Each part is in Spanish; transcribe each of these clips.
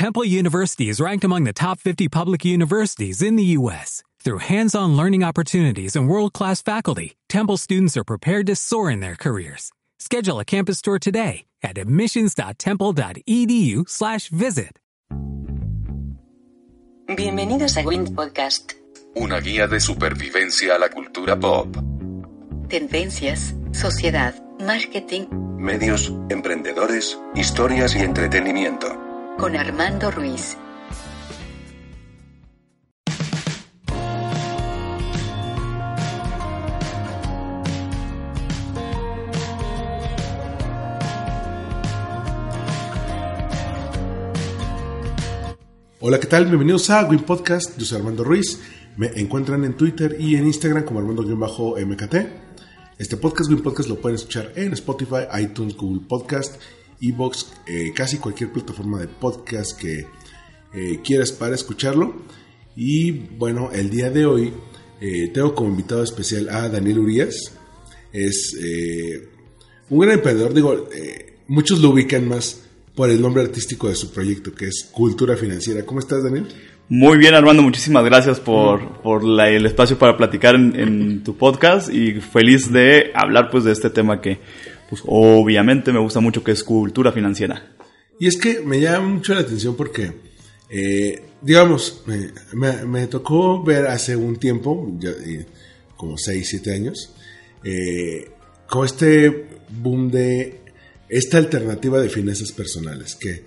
Temple University is ranked among the top 50 public universities in the U.S. Through hands-on learning opportunities and world-class faculty, Temple students are prepared to soar in their careers. Schedule a campus tour today at admissions.temple.edu/visit. Bienvenidos a Wind Podcast. Una guía de supervivencia a la cultura pop. Tendencias, sociedad, marketing, Medios, emprendedores, historias y entretenimiento. Con Armando Ruiz. Hola, ¿qué tal? Bienvenidos a Win Podcast. Yo soy Armando Ruiz. Me encuentran en Twitter y en Instagram como Armando-MKT. Este podcast, Win Podcast, lo pueden escuchar en Spotify, iTunes, Google Podcast, Evox, eh, casi cualquier plataforma de podcast que eh, quieras para escucharlo. Y bueno, el día de hoy eh, tengo como invitado especial a Daniel Urias. Es eh, un gran emprendedor, digo, muchos lo ubican más por el nombre artístico de su proyecto, que es Cultura Financiera. ¿Cómo estás, Daniel? Muy bien, Armando, muchísimas gracias por, por la- el espacio para platicar en, en tu podcast y feliz de hablar pues de este tema que pues obviamente me gusta mucho que es cultura financiera. Y es que me llama mucho la atención porque, eh, digamos, me, tocó ver hace un tiempo, ya, eh, como 6, 7 años, eh, como este boom de esta alternativa de finanzas personales, que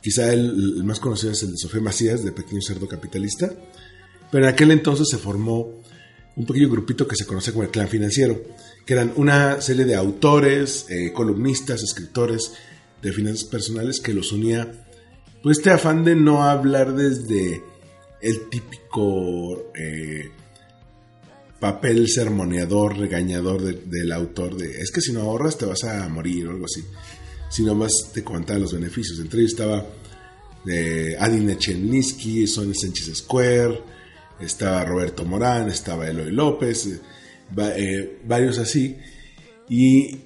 quizá el, el más conocido es el de Sofía Macías, de Pequeño Cerdo Capitalista, pero en aquel entonces se formó un pequeño grupito que se conoce como el Clan Financiero, que eran una serie de autores, eh, columnistas, escritores de finanzas personales que los unía, pues este afán de no hablar desde el típico eh, papel sermoneador, regañador de- del autor, de es que si no ahorras te vas a morir o algo así, sino más te comentaba los beneficios. Entre ellos estaba eh, Adina Chelninsky, Sonia Sánchez Square, estaba Roberto Morán, estaba Eloy López, eh, varios así. Y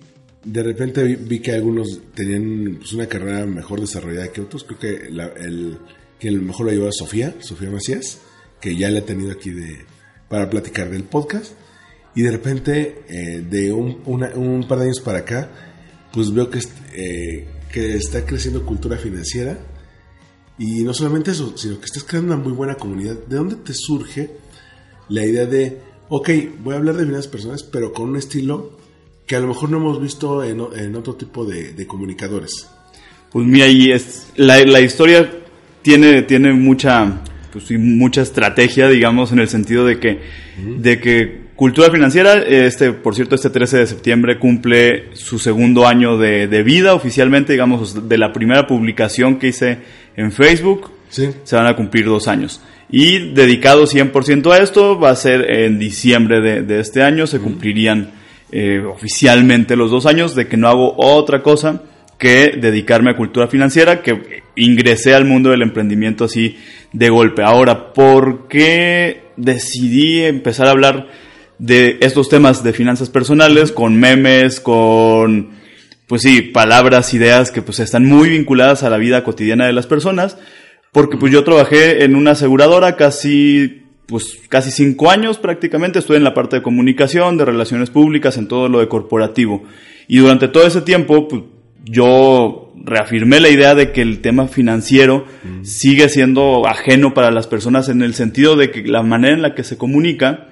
de repente vi, que algunos tenían pues, una carrera mejor desarrollada que otros. Creo que el que el mejor lo llevaba Sofía, Sofía Macías, que ya la he tenido aquí de, para platicar del podcast. Y de repente, eh, de un, una- un par de años para acá, pues veo que, eh, que está creciendo cultura financiera. Y no solamente eso, sino que estás creando una muy buena comunidad. ¿De dónde te surge la idea de, ok, voy a hablar de finanzas personales, pero con un estilo que a lo mejor no hemos visto en, otro tipo de, de comunicadores? Pues mira, y es la, la historia tiene, tiene mucha, pues mucha estrategia, digamos, en el sentido de que, de que Cultura Financiera, este, por cierto, este 13 de septiembre cumple su segundo año de, de vida oficialmente, digamos, de la primera publicación que hice en Facebook, Sí. se van a cumplir dos años. Y dedicado 100% a esto, va a ser en diciembre de, de este año, se cumplirían eh, oficialmente los dos años de que no hago otra cosa que dedicarme a cultura financiera, que ingresé al mundo del emprendimiento así de golpe. Ahora, ¿por qué decidí empezar a hablar de estos temas de finanzas personales con memes, con pues sí, palabras, ideas que pues están muy vinculadas a la vida cotidiana de las personas, porque pues yo trabajé en una aseguradora casi pues casi cinco años prácticamente, estuve en la parte de comunicación, de relaciones públicas, en todo lo de corporativo. Y durante todo ese tiempo, pues, yo reafirmé la idea de que el tema financiero sigue siendo ajeno para las personas en el sentido de que la manera en la que se comunica,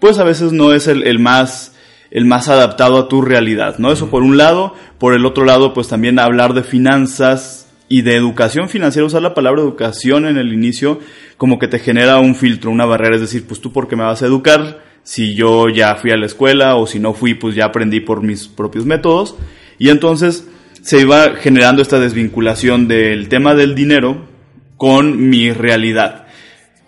pues a veces no es el, el más el más adaptado a tu realidad, ¿no? Eso por un lado, por el otro lado, pues también hablar de finanzas y de educación financiera, usar la palabra educación en el inicio como que te genera un filtro, una barrera, es decir, pues tú porque me vas a educar si yo ya fui a la escuela o si no fui, pues ya aprendí por mis propios métodos y entonces se iba generando esta desvinculación del tema del dinero con mi realidad.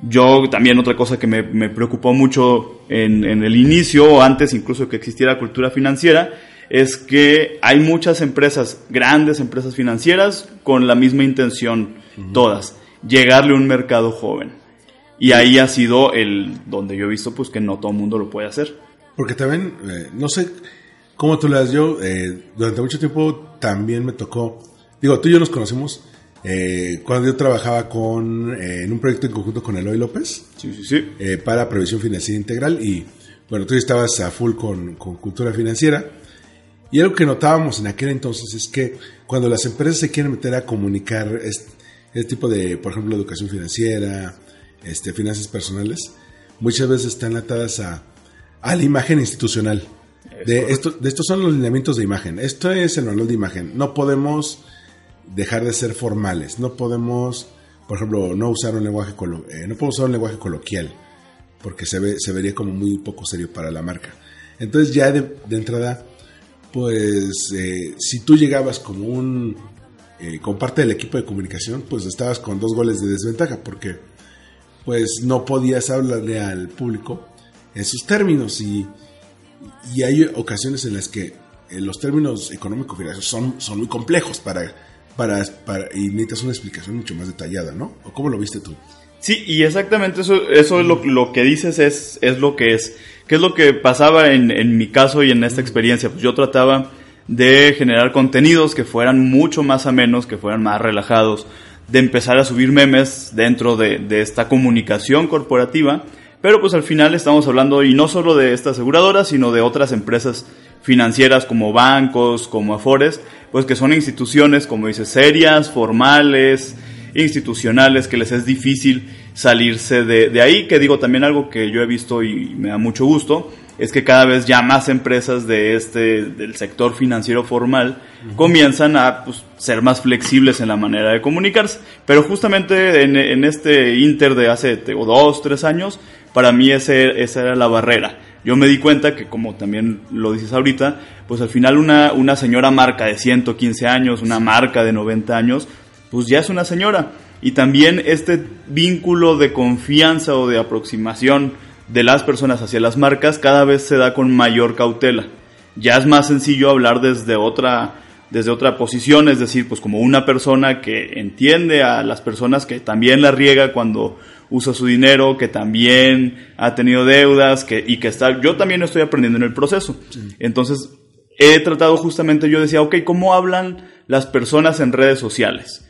Yo también otra cosa que me, preocupó mucho en, en el inicio, antes incluso que existiera cultura financiera, es que hay muchas empresas, grandes empresas financieras, con la misma intención, todas, llegarle a un mercado joven. Y ahí ha sido el donde yo he visto pues que no todo el mundo lo puede hacer. Porque también, eh, no sé cómo tú le das yo, eh, durante mucho tiempo también me tocó, digo, tú y yo nos conocimos eh, cuando yo trabajaba con, en un proyecto en conjunto con Eloy López Sí, sí, sí. para previsión financiera integral y bueno, tú estabas a full con, con cultura financiera y algo que notábamos en aquel entonces es que cuando las empresas se quieren meter a comunicar este, este tipo de, por ejemplo, educación financiera, este, finanzas personales, muchas veces están atadas a, a la imagen institucional. De, esto, de estos son los lineamientos de imagen. Esto es el manual de imagen. No podemos dejar de ser formales. No podemos, por ejemplo, no usar un lenguaje colo- eh, no podemos usar un lenguaje coloquial porque se ve se vería como muy poco serio para la marca. Entonces ya de, de entrada, pues eh, si tú llegabas como un eh, como parte del equipo de comunicación, pues estabas con dos goles de desventaja porque pues no podías hablarle al público en sus términos y, y hay ocasiones en las que eh, los términos económico-financieros son, son muy complejos para, para, para, y necesitas una explicación mucho más detallada, ¿no? ¿O cómo lo viste tú? Sí, y exactamente eso, eso es lo, lo que dices, es, es lo que es. ¿Qué es lo que pasaba en, en mi caso y en esta experiencia? Pues yo trataba de generar contenidos que fueran mucho más amenos, que fueran más relajados, de empezar a subir memes dentro de, de esta comunicación corporativa, pero pues al final estamos hablando y no solo de esta aseguradora, sino de otras empresas financieras como bancos, como Afores, pues que son instituciones, como dices, serias, formales, institucionales, que les es difícil salirse de, de ahí, que digo también algo que yo he visto y me da mucho gusto, es que cada vez ya más empresas de este, del sector financiero formal comienzan a pues, ser más flexibles en la manera de comunicarse. Pero justamente en, en este inter de hace te- o dos, tres años, para mí ese, esa era la barrera. Yo me di cuenta que, como también lo dices ahorita, pues al final una, una señora marca de 115 años, una marca de 90 años, pues ya es una señora. Y también este vínculo de confianza o de aproximación de las personas hacia las marcas cada vez se da con mayor cautela. Ya es más sencillo hablar desde otra desde otra posición, es decir, pues como una persona que entiende a las personas que también la riega cuando usa su dinero, que también ha tenido deudas, que y que está yo también estoy aprendiendo en el proceso. Entonces, he tratado justamente yo decía, ok, ¿cómo hablan las personas en redes sociales?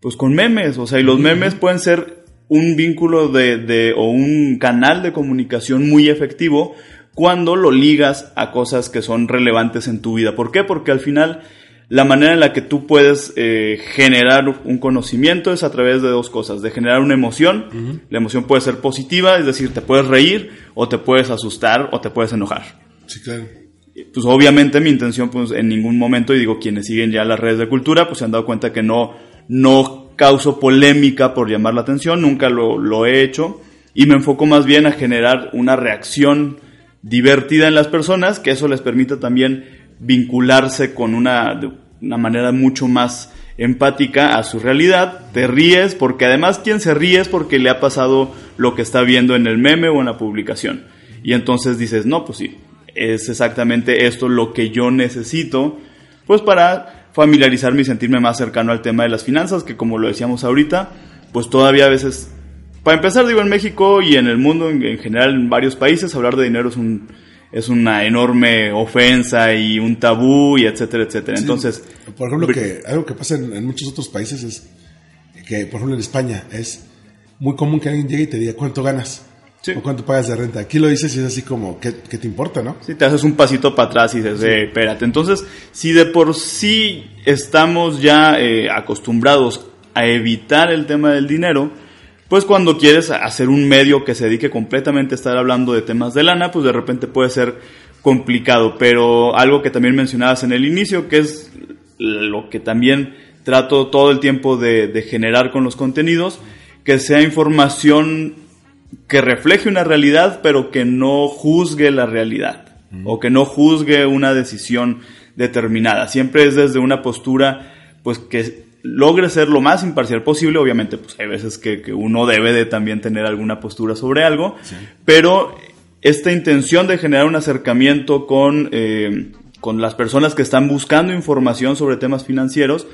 Pues con memes, o sea, y los memes pueden ser un vínculo de, de, o un canal de comunicación muy efectivo cuando lo ligas a cosas que son relevantes en tu vida. ¿Por qué? Porque al final la manera en la que tú puedes eh, generar un conocimiento es a través de dos cosas, de generar una emoción, la emoción puede ser positiva, es decir, te puedes reír o te puedes asustar o te puedes enojar Sí, claro. pues obviamente mi intención pues en ningún momento y digo quienes siguen ya las redes de cultura pues se han dado cuenta que no no causo polémica por llamar la atención nunca lo, lo he hecho y me enfoco más bien a generar una reacción divertida en las personas que eso les permita también vincularse con una de una manera mucho más empática a su realidad, te ríes porque además quien se ríe es porque le ha pasado lo que está viendo en el meme o en la publicación. Y entonces dices, no, pues sí, es exactamente esto lo que yo necesito, pues para familiarizarme y sentirme más cercano al tema de las finanzas, que como lo decíamos ahorita, pues todavía a veces, para empezar digo en México y en el mundo en, en general, en varios países, hablar de dinero es un es una enorme ofensa y un tabú y etcétera, etcétera. Sí. Entonces, Por ejemplo, que algo que pasa en, en muchos otros países es que, por ejemplo, en España es muy común que alguien llegue y te diga cuánto ganas Sí. o cuánto pagas de renta. Aquí lo dices y es así como, ¿qué, qué te importa, no? Si te haces un pasito para atrás y dices, eh, espérate. Entonces, si de por sí estamos ya eh, acostumbrados a evitar el tema del dinero, pues cuando quieres hacer un medio que se dedique completamente a estar hablando de temas de lana, pues de repente puede ser complicado. Pero algo que también mencionabas en el inicio, que es lo que también trato todo el tiempo de, de generar con los contenidos, que sea información que refleje una realidad, pero que no juzgue la realidad o que no juzgue una decisión determinada. Siempre es desde una postura, pues que logre ser lo más imparcial posible. Obviamente, pues hay veces que, que uno debe de también tener alguna postura sobre algo, pero esta intención de generar un acercamiento con, eh, con las personas que están buscando información sobre temas financieros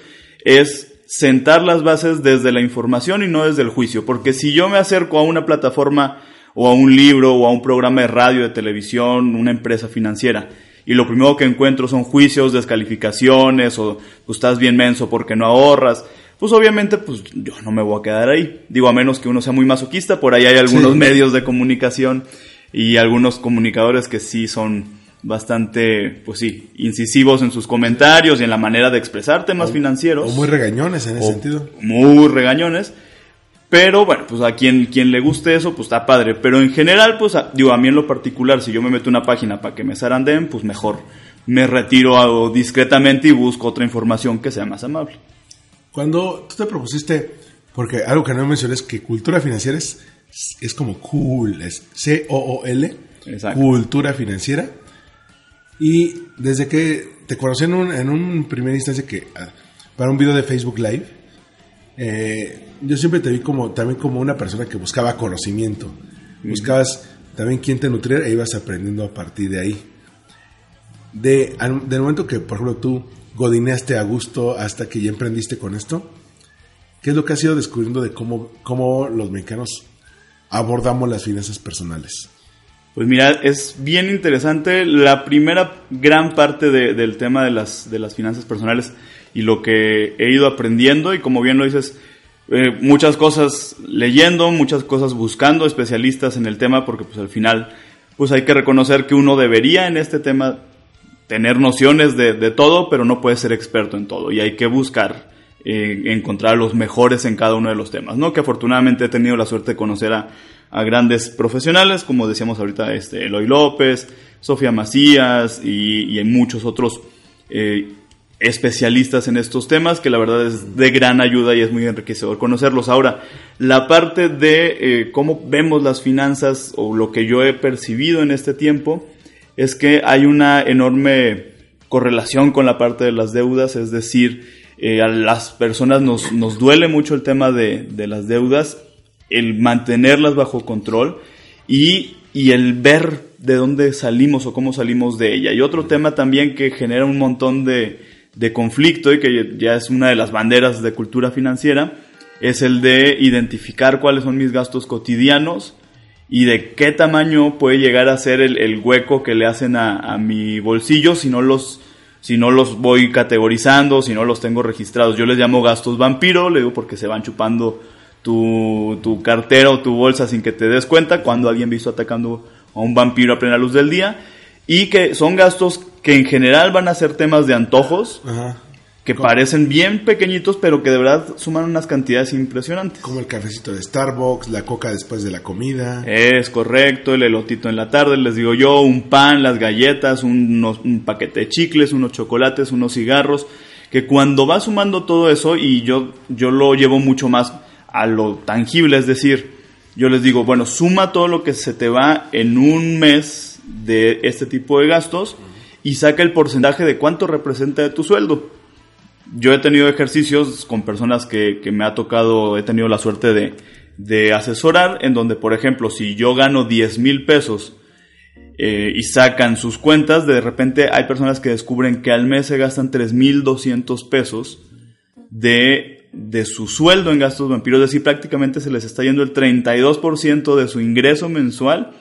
es sentar las bases desde la información y no desde el juicio. Porque si yo me acerco a una plataforma o a un libro o a un programa de radio, de televisión, una empresa financiera, y lo primero que encuentro son juicios, descalificaciones o tú estás bien menso porque no ahorras, pues obviamente pues yo no me voy a quedar ahí. Digo, a menos que uno sea muy masoquista, por ahí hay algunos Sí. medios de comunicación y algunos comunicadores que sí son bastante, pues sí, incisivos en sus comentarios y en la manera de expresar temas financieros O muy regañones en ese sentido. muy regañones. Pero bueno, pues a quien, quien le guste eso, pues está padre. Pero en general, pues a- digo, a mí en lo particular, si yo me meto una página para que me zarandeen, pues mejor me retiro a- discretamente y busco otra información que sea más amable. Cuando tú te propusiste, porque algo que no mencioné es que cultura financiera es, es como cool, es C-O-O-L, cultura financiera. Y desde que te conocí en un, en un primera instancia que ah, para un video de Facebook Live, eh, yo siempre te vi como también como una persona que buscaba conocimiento. Buscabas también quién te nutriera e ibas aprendiendo a partir de ahí. De, al- del momento que, por ejemplo, tú godineaste a gusto hasta que ya emprendiste con esto, ¿qué es lo que has ido descubriendo de cómo, cómo los mexicanos abordamos las finanzas personales? Pues mira, es bien interesante. La primera gran parte de- del tema de las, de las finanzas personales y lo que he ido aprendiendo, y como bien lo dices, eh, muchas cosas leyendo, muchas cosas buscando especialistas en el tema, porque pues al final pues hay que reconocer que uno debería en este tema tener nociones de, de todo, pero no puede ser experto en todo, y hay que buscar eh, encontrar los mejores en cada uno de los temas, ¿no? Que afortunadamente he tenido la suerte de conocer a, a grandes profesionales, como decíamos ahorita, este, Eloy López, Sofía Macías y, hay muchos otros eh, especialistas en estos temas, que la verdad es de gran ayuda y es muy enriquecedor conocerlos. Ahora, la parte de eh, cómo vemos las finanzas o lo que yo he percibido en este tiempo es que hay una enorme correlación con la parte de las deudas, es decir, eh, a las personas nos, nos duele mucho el tema de, de las deudas, el mantenerlas bajo control y, y el ver de dónde salimos o cómo salimos de ella. Y otro tema también que genera un montón de, de conflicto y que ya es una de las banderas de cultura financiera, es el de identificar cuáles son mis gastos cotidianos y de qué tamaño puede llegar a ser el, el hueco que le hacen a, a mi bolsillo si no los si no los voy categorizando, si no los tengo registrados. Yo les llamo gastos vampiro, le digo porque se van chupando tu, tu cartera o tu bolsa sin que te des cuenta cuando alguien visto atacando a un vampiro a plena luz del día. Y que son gastos que en general van a ser temas de antojos, Ajá. que ¿Cómo? parecen bien pequeñitos, pero que de verdad suman unas cantidades impresionantes. Como el cafecito de Starbucks, la coca después de la comida. Es correcto, el elotito en la tarde, les digo yo, un pan, las galletas, unos- un paquete de chicles, unos chocolates, unos cigarros, que cuando va sumando todo eso, y yo, yo lo llevo mucho más a lo tangible, es decir, yo les digo, bueno, suma todo lo que se te va en un mes de este tipo de gastos y saca el porcentaje de cuánto representa de tu sueldo. Yo he tenido ejercicios con personas que, que me ha tocado, he tenido la suerte de, de asesorar, en donde, por ejemplo, si yo gano 10 mil pesos eh, y sacan sus cuentas, de repente hay personas que descubren que al mes se gastan 3.200 pesos de, de su sueldo en gastos vampiros, es decir, prácticamente se les está yendo el 32% de su ingreso mensual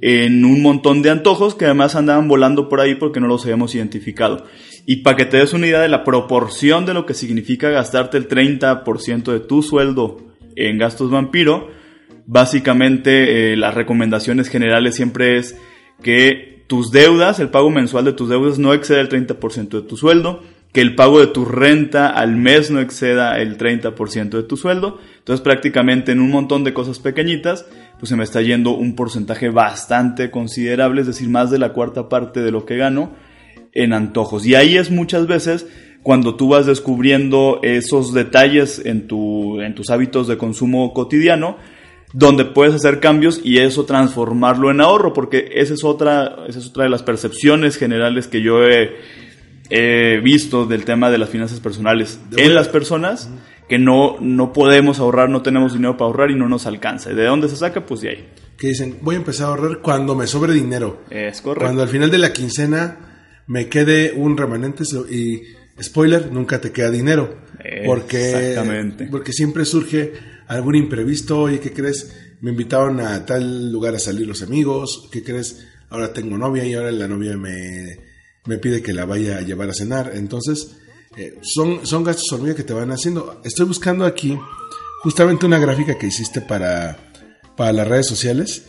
en un montón de antojos que además andaban volando por ahí porque no los habíamos identificado. Y para que te des una idea de la proporción de lo que significa gastarte el 30% de tu sueldo en gastos vampiro, básicamente eh, las recomendaciones generales siempre es que tus deudas, el pago mensual de tus deudas no exceda el 30% de tu sueldo, que el pago de tu renta al mes no exceda el 30% de tu sueldo. Entonces prácticamente en un montón de cosas pequeñitas, pues se me está yendo un porcentaje bastante considerable, es decir, más de la cuarta parte de lo que gano en antojos. Y ahí es muchas veces cuando tú vas descubriendo esos detalles en, tu, en tus hábitos de consumo cotidiano, donde puedes hacer cambios y eso transformarlo en ahorro, porque esa es otra, esa es otra de las percepciones generales que yo he, he visto del tema de las finanzas personales De en buena- las personas, que no, no podemos ahorrar, no tenemos dinero para ahorrar y no nos alcanza. ¿Y de dónde se saca? Pues de ahí. Que dicen, voy a empezar a ahorrar cuando me sobre dinero. Es correcto. Cuando al final de la quincena me quede un remanente y spoiler, nunca te queda dinero. Porque, Exactamente. porque siempre surge algún imprevisto. Oye, ¿qué crees? Me invitaron a tal lugar a salir los amigos. ¿Qué crees? Ahora tengo novia y ahora la novia me, me pide que la vaya a llevar a cenar. Entonces, eh, son, son gastos hormiga que te van haciendo. Estoy buscando aquí justamente una gráfica que hiciste para, para las redes sociales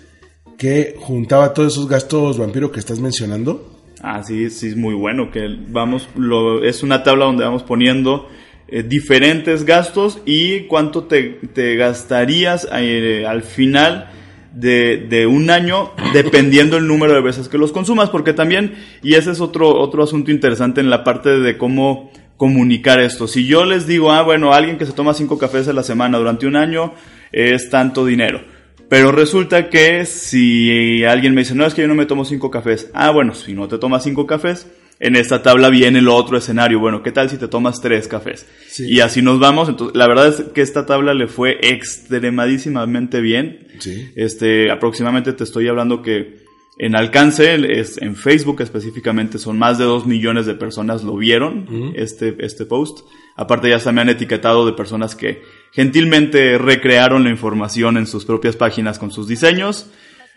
que juntaba todos esos gastos vampiro que estás mencionando. Ah, sí, sí, es muy bueno. Que vamos, lo, es una tabla donde vamos poniendo eh, diferentes gastos y cuánto te, te gastarías eh, al final de, de, un año dependiendo el número de veces que los consumas. Porque también, y ese es otro, otro asunto interesante en la parte de cómo comunicar esto. Si yo les digo, ah, bueno, alguien que se toma cinco cafés a la semana durante un año es tanto dinero. Pero resulta que si alguien me dice, no, es que yo no me tomo cinco cafés. Ah, bueno, si no te tomas cinco cafés, en esta tabla viene el otro escenario. Bueno, ¿qué tal si te tomas tres cafés? Y así nos vamos. Entonces, la verdad es que esta tabla le fue extremadísimamente bien. Sí. Este, aproximadamente te estoy hablando que en alcance, es, en Facebook específicamente, son más de 2 millones de personas lo vieron, este, este post. Aparte ya se me han etiquetado de personas que gentilmente recrearon la información en sus propias páginas con sus diseños.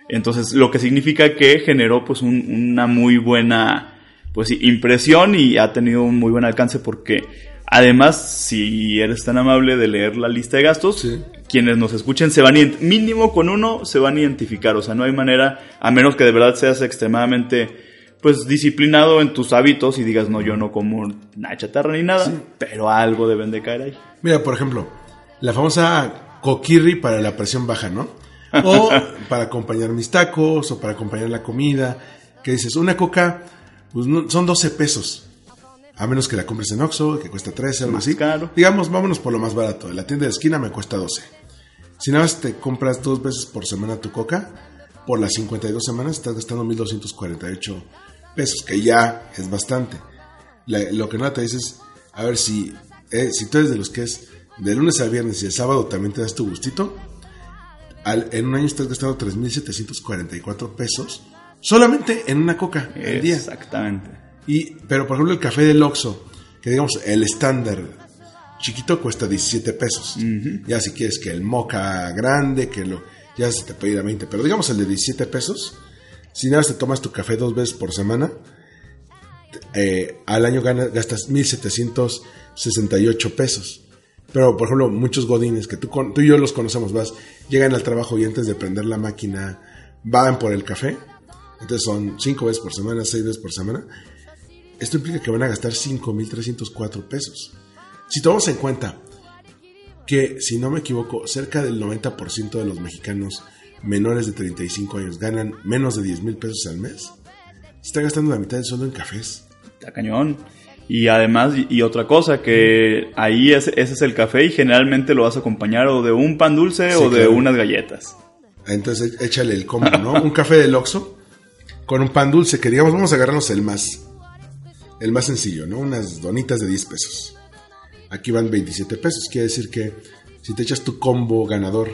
Entonces, lo que significa que generó pues una muy buena pues impresión y ha tenido un muy buen alcance porque Además, si eres tan amable de leer la lista de gastos, quienes nos escuchen se van a mínimo con uno se van a identificar, o sea, no hay manera a menos que de verdad seas extremadamente pues disciplinado en tus hábitos y digas, "No, yo no como nada chatarra ni nada", pero algo deben de caer ahí. Mira, por ejemplo, la famosa coquirri para la presión baja, ¿no? O para acompañar mis tacos o para acompañar la comida, que dices, una coca pues son 12 pesos. A menos que la compres en Oxxo, que cuesta 13, algo Más así. caro. Digamos, vámonos por lo más barato. En la tienda de esquina me cuesta 12. Si nada más te compras dos veces por semana tu coca, por las 52 semanas estás gastando 1.248 pesos, que ya es bastante. La- lo que no te dices, a ver si, eh, si tú eres de los que es de lunes a viernes y el sábado también te das tu gustito, al- en un año estás gastando 3.744 pesos solamente en una coca al día. Exactamente. Y, pero por ejemplo el café del Oxxo, que digamos el estándar chiquito cuesta 17 pesos. Ya si quieres que el moca grande, que lo ya se te puede ir a 20, pero digamos el de 17 pesos, si nada más te tomas tu café dos veces por semana, eh, al año ganas, gastas 1.768 pesos. Pero, por ejemplo, muchos godines que tú, tú y yo los conocemos, vas, llegan al trabajo y antes de prender la máquina van por el café. Entonces son cinco veces por semana, seis veces por semana. Esto implica que van a gastar 5.304 pesos. Si tomamos en cuenta que, si no me equivoco, cerca del 90% de los mexicanos menores de 35 años ganan menos de 10 mil pesos al mes, se está gastando la mitad del sueldo en cafés. Está cañón. Y además, y, otra cosa, que ahí ese, ese es el café y generalmente lo vas a acompañar o de un pan dulce Sí, o de claro. unas galletas. Entonces échale el combo, ¿no? Un café del Oxxo con un pan dulce, que vamos a agarrarnos el más, el más sencillo, ¿no? Unas donitas de 10 pesos. Aquí van 27 pesos, quiere decir que si te echas tu combo ganador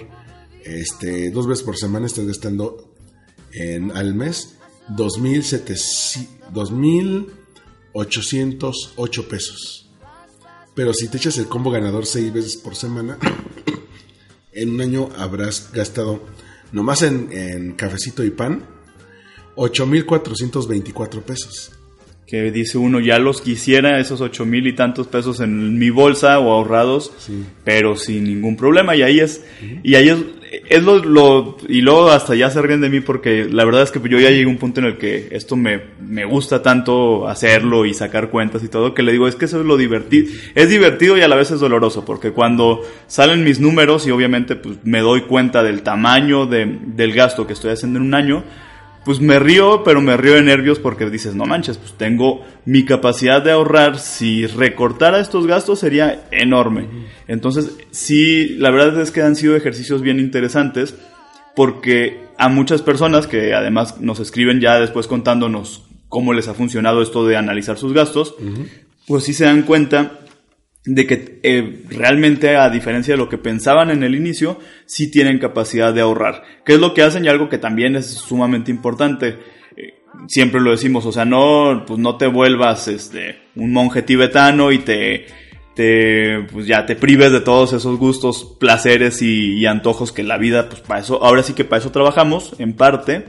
este, dos veces por semana, estás gastando en, al mes 2.700 2.808 pesos. Pero si te echas el combo ganador seis veces por semana, en un año habrás gastado, nomás en, en cafecito y pan, 8.424 pesos. Que dice uno, ya los quisiera esos ocho mil y tantos pesos en mi bolsa o ahorrados, Sí. pero sin ningún problema. Y ahí es, y ahí es, es lo, lo- y luego hasta ya se ríen de mí porque la verdad es que yo ya llegué a un punto en el que esto me, me gusta tanto hacerlo y sacar cuentas y todo, que le digo, es que eso es lo divertido. Es divertido y a la vez es doloroso, porque cuando salen mis números y obviamente pues me doy cuenta del tamaño de- del gasto que estoy haciendo en un año, pues me río, pero me río de nervios porque dices, no manches, pues tengo mi capacidad de ahorrar, si recortara estos gastos sería enorme. Entonces, sí, la verdad es que han sido ejercicios bien interesantes porque a muchas personas que además nos escriben ya después contándonos cómo les ha funcionado esto de analizar sus gastos, pues sí se dan cuenta de que eh, realmente a diferencia de lo que pensaban en el inicio, sí tienen capacidad de ahorrar. ¿Qué es lo que hacen? Y algo que también es sumamente importante. eh, siempre lo decimos, o sea, no, pues no te vuelvas este, un monje tibetano y te, te, pues ya te prives de todos esos gustos, placeres y, y antojos que la vida, pues para eso, ahora sí que para eso trabajamos, en parte,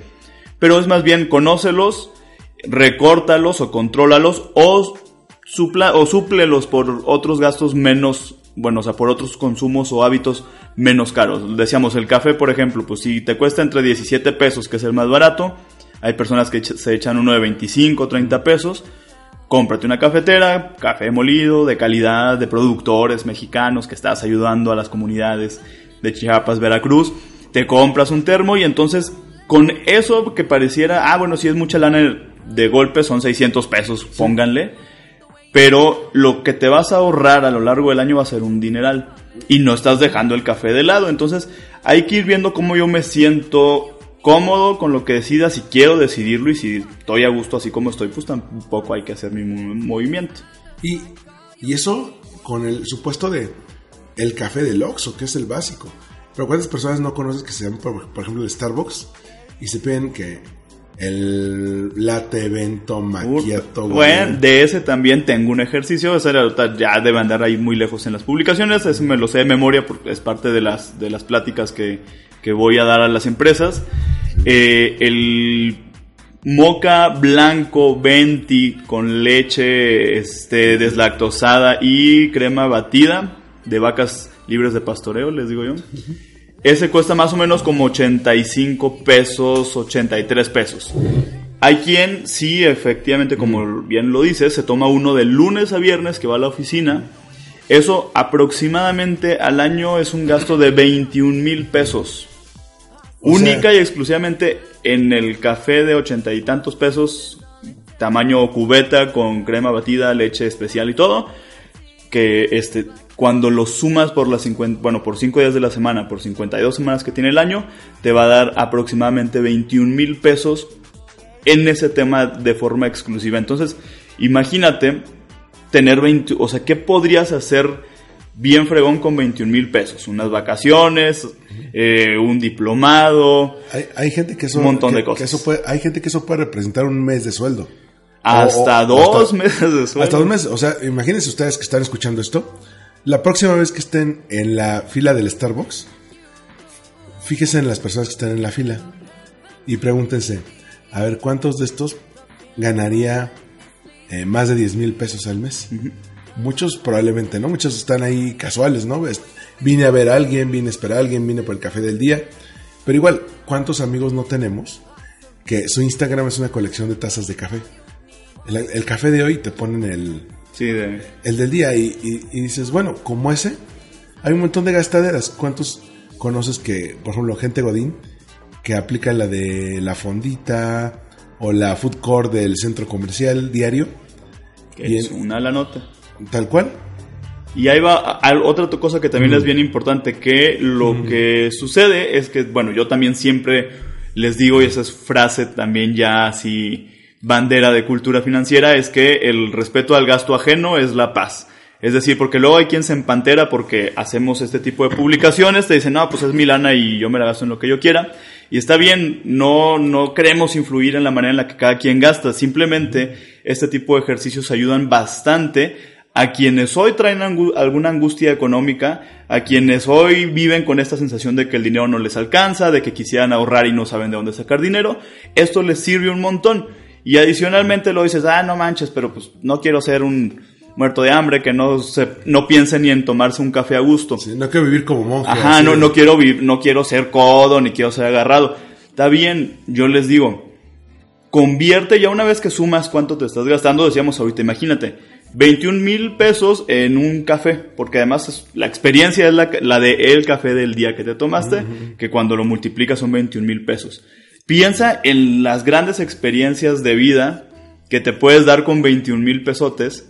pero es más bien conócelos, recórtalos o contrólalos o supla o súplelos por otros gastos menos, bueno, o sea, por otros consumos o hábitos menos caros. Decíamos, el café, por ejemplo, pues si te cuesta entre 17 pesos, que es el más barato, hay personas que se echan uno de 25, 30 pesos, cómprate una cafetera, café molido, de calidad, de productores mexicanos, que estás ayudando a las comunidades de Chiapas, Veracruz, te compras un termo y entonces con eso que pareciera, ah, bueno, si es mucha lana de golpe, son 600 pesos, pónganle, pero lo que te vas a ahorrar a lo largo del año va a ser un dineral y no estás dejando el café de lado, entonces hay que ir viendo cómo yo me siento cómodo con lo que decida, si quiero decidirlo y si estoy a gusto así como estoy, pues tampoco hay que hacer mi movimiento. Y, y eso con el supuesto de el café del Oxxo, que es el básico. Pero ¿cuántas personas no conoces que se llaman, por, ejemplo, de Starbucks y se piden que el latte evento. Bueno, de ese también tengo un ejercicio. Ese ya debe andar ahí muy lejos en las publicaciones. Ese me lo sé de memoria porque es parte de las, de las pláticas que, que voy a dar a las empresas. Eh, el moca blanco venti con leche este, deslactosada y crema batida de vacas libres de pastoreo, les digo yo. Ese cuesta más o menos como 85 pesos, 83 pesos. Hay quien, sí, efectivamente, como bien lo dice, se toma uno de lunes a viernes que va a la oficina. Eso aproximadamente al año es un gasto de 21 mil pesos. Única y exclusivamente en el café de ochenta y tantos pesos, tamaño cubeta con crema batida, leche especial y todo, que este cuando lo sumas por las 50, bueno, por 5 días de la semana, por 52 semanas que tiene el año, te va a dar aproximadamente 21 mil pesos en ese tema de forma exclusiva. Entonces, imagínate tener 20, o sea, ¿qué podrías hacer bien fregón con 21 mil pesos? Unas vacaciones, eh, un diplomado. Hay, gente que eso, un montón de cosas. hay gente que eso puede representar un mes de sueldo. Hasta dos meses de sueldo. Hasta dos meses. O sea, imagínense ustedes que están escuchando esto la próxima vez que estén en la fila del Starbucks, fíjense en las personas que están en la fila y pregúntense, a ver, ¿cuántos de estos ganaría eh, más de 10 mil pesos al mes? Muchos probablemente no, muchos están ahí casuales, ¿no? Vine a ver a alguien, vine a esperar a alguien, vine por el café del día. Pero igual, ¿cuántos amigos no tenemos que su Instagram es una colección de tazas de café? el café de hoy te ponen el, el del día. Y, dices, bueno, como ese, hay un montón de gastaderas. ¿Cuántos conoces que, por ejemplo, gente Godín, que aplica la de la fondita o la food court del centro comercial diario? Que es una la nota. Tal cual. Y ahí va otra cosa que también es bien importante, que lo que sucede es que, bueno, yo también siempre les digo, y esa es frase también ya así bandera de cultura financiera es que el respeto al gasto ajeno es la paz. Es decir, porque luego hay quien se empantera porque hacemos este tipo de publicaciones, te dicen, no, pues es mi lana y yo me la gasto en lo que yo quiera. Y está bien, no, no queremos influir en la manera en la que cada quien gasta. Simplemente este tipo de ejercicios ayudan bastante a quienes hoy traen alguna angustia económica, a quienes hoy viven con esta sensación de que el dinero no les alcanza, de que quisieran ahorrar y no saben de dónde sacar dinero, esto les sirve un montón. Y adicionalmente lo dices, ah, no manches, pero pues no quiero ser un muerto de hambre que no se, no piense ni en tomarse un café a gusto. no quiero vivir como monje. Ajá, no, no quiero vivir, no quiero ser codo, ni quiero ser agarrado. Está bien, yo les digo, convierte ya una vez que sumas cuánto te estás gastando, decíamos ahorita, imagínate, 21 mil pesos en un café, porque además la experiencia es la, la de el café del día que te tomaste, que cuando lo multiplicas son 21 mil pesos. Piensa en las grandes experiencias de vida que te puedes dar con 21 mil pesotes,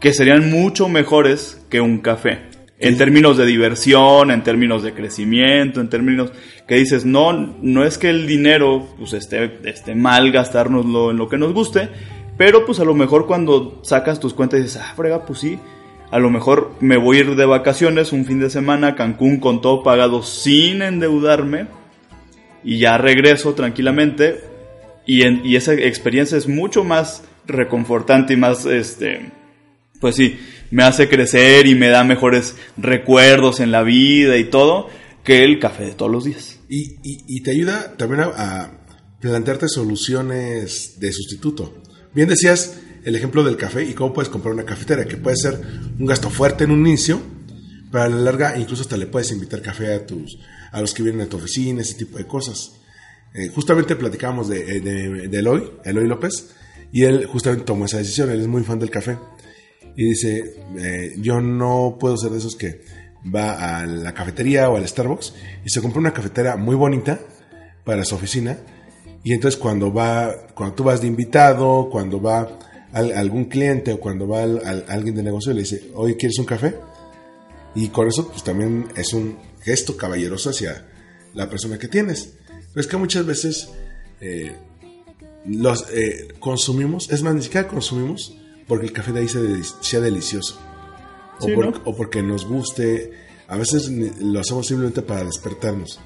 que serían mucho mejores que un café. En términos de diversión, en términos de crecimiento, en términos que dices, no, no es que el dinero pues esté, esté mal gastárnoslo en lo que nos guste, pero pues a lo mejor cuando sacas tus cuentas y dices, ah, frega, pues sí, a lo mejor me voy a ir de vacaciones un fin de semana a Cancún con todo pagado sin endeudarme y ya regreso tranquilamente y, en, y esa experiencia es mucho más reconfortante y más, este, pues sí, me hace crecer y me da mejores recuerdos en la vida y todo que el café de todos los días. Y, y, te ayuda también a, plantearte soluciones de sustituto. Bien decías, el ejemplo del café y cómo puedes comprar una cafetera, que puede ser un gasto fuerte en un inicio, pero a la larga incluso hasta le puedes invitar café a tus a los que vienen a tu oficina, ese tipo de cosas. Eh, justamente platicábamos de, eh, de, de Eloy, Eloy López, y él justamente tomó esa decisión, él es muy fan del café. Y dice, eh, yo no puedo ser de esos que va a la cafetería o al Starbucks y se compra una cafetera muy bonita para su oficina. Y entonces cuando va, cuando tú vas de invitado, cuando va al- algún cliente o cuando va al- al- alguien de negocio le dice, oye, ¿quieres un café? Y con eso pues también es un gesto caballeroso hacia la persona que tienes. Pero es que muchas veces eh, los eh, consumimos, es más, ni siquiera consumimos porque el café de ahí sea, deli- sea delicioso. O, Sí, por- ¿no? o porque nos guste. A veces lo hacemos simplemente para despertarnos.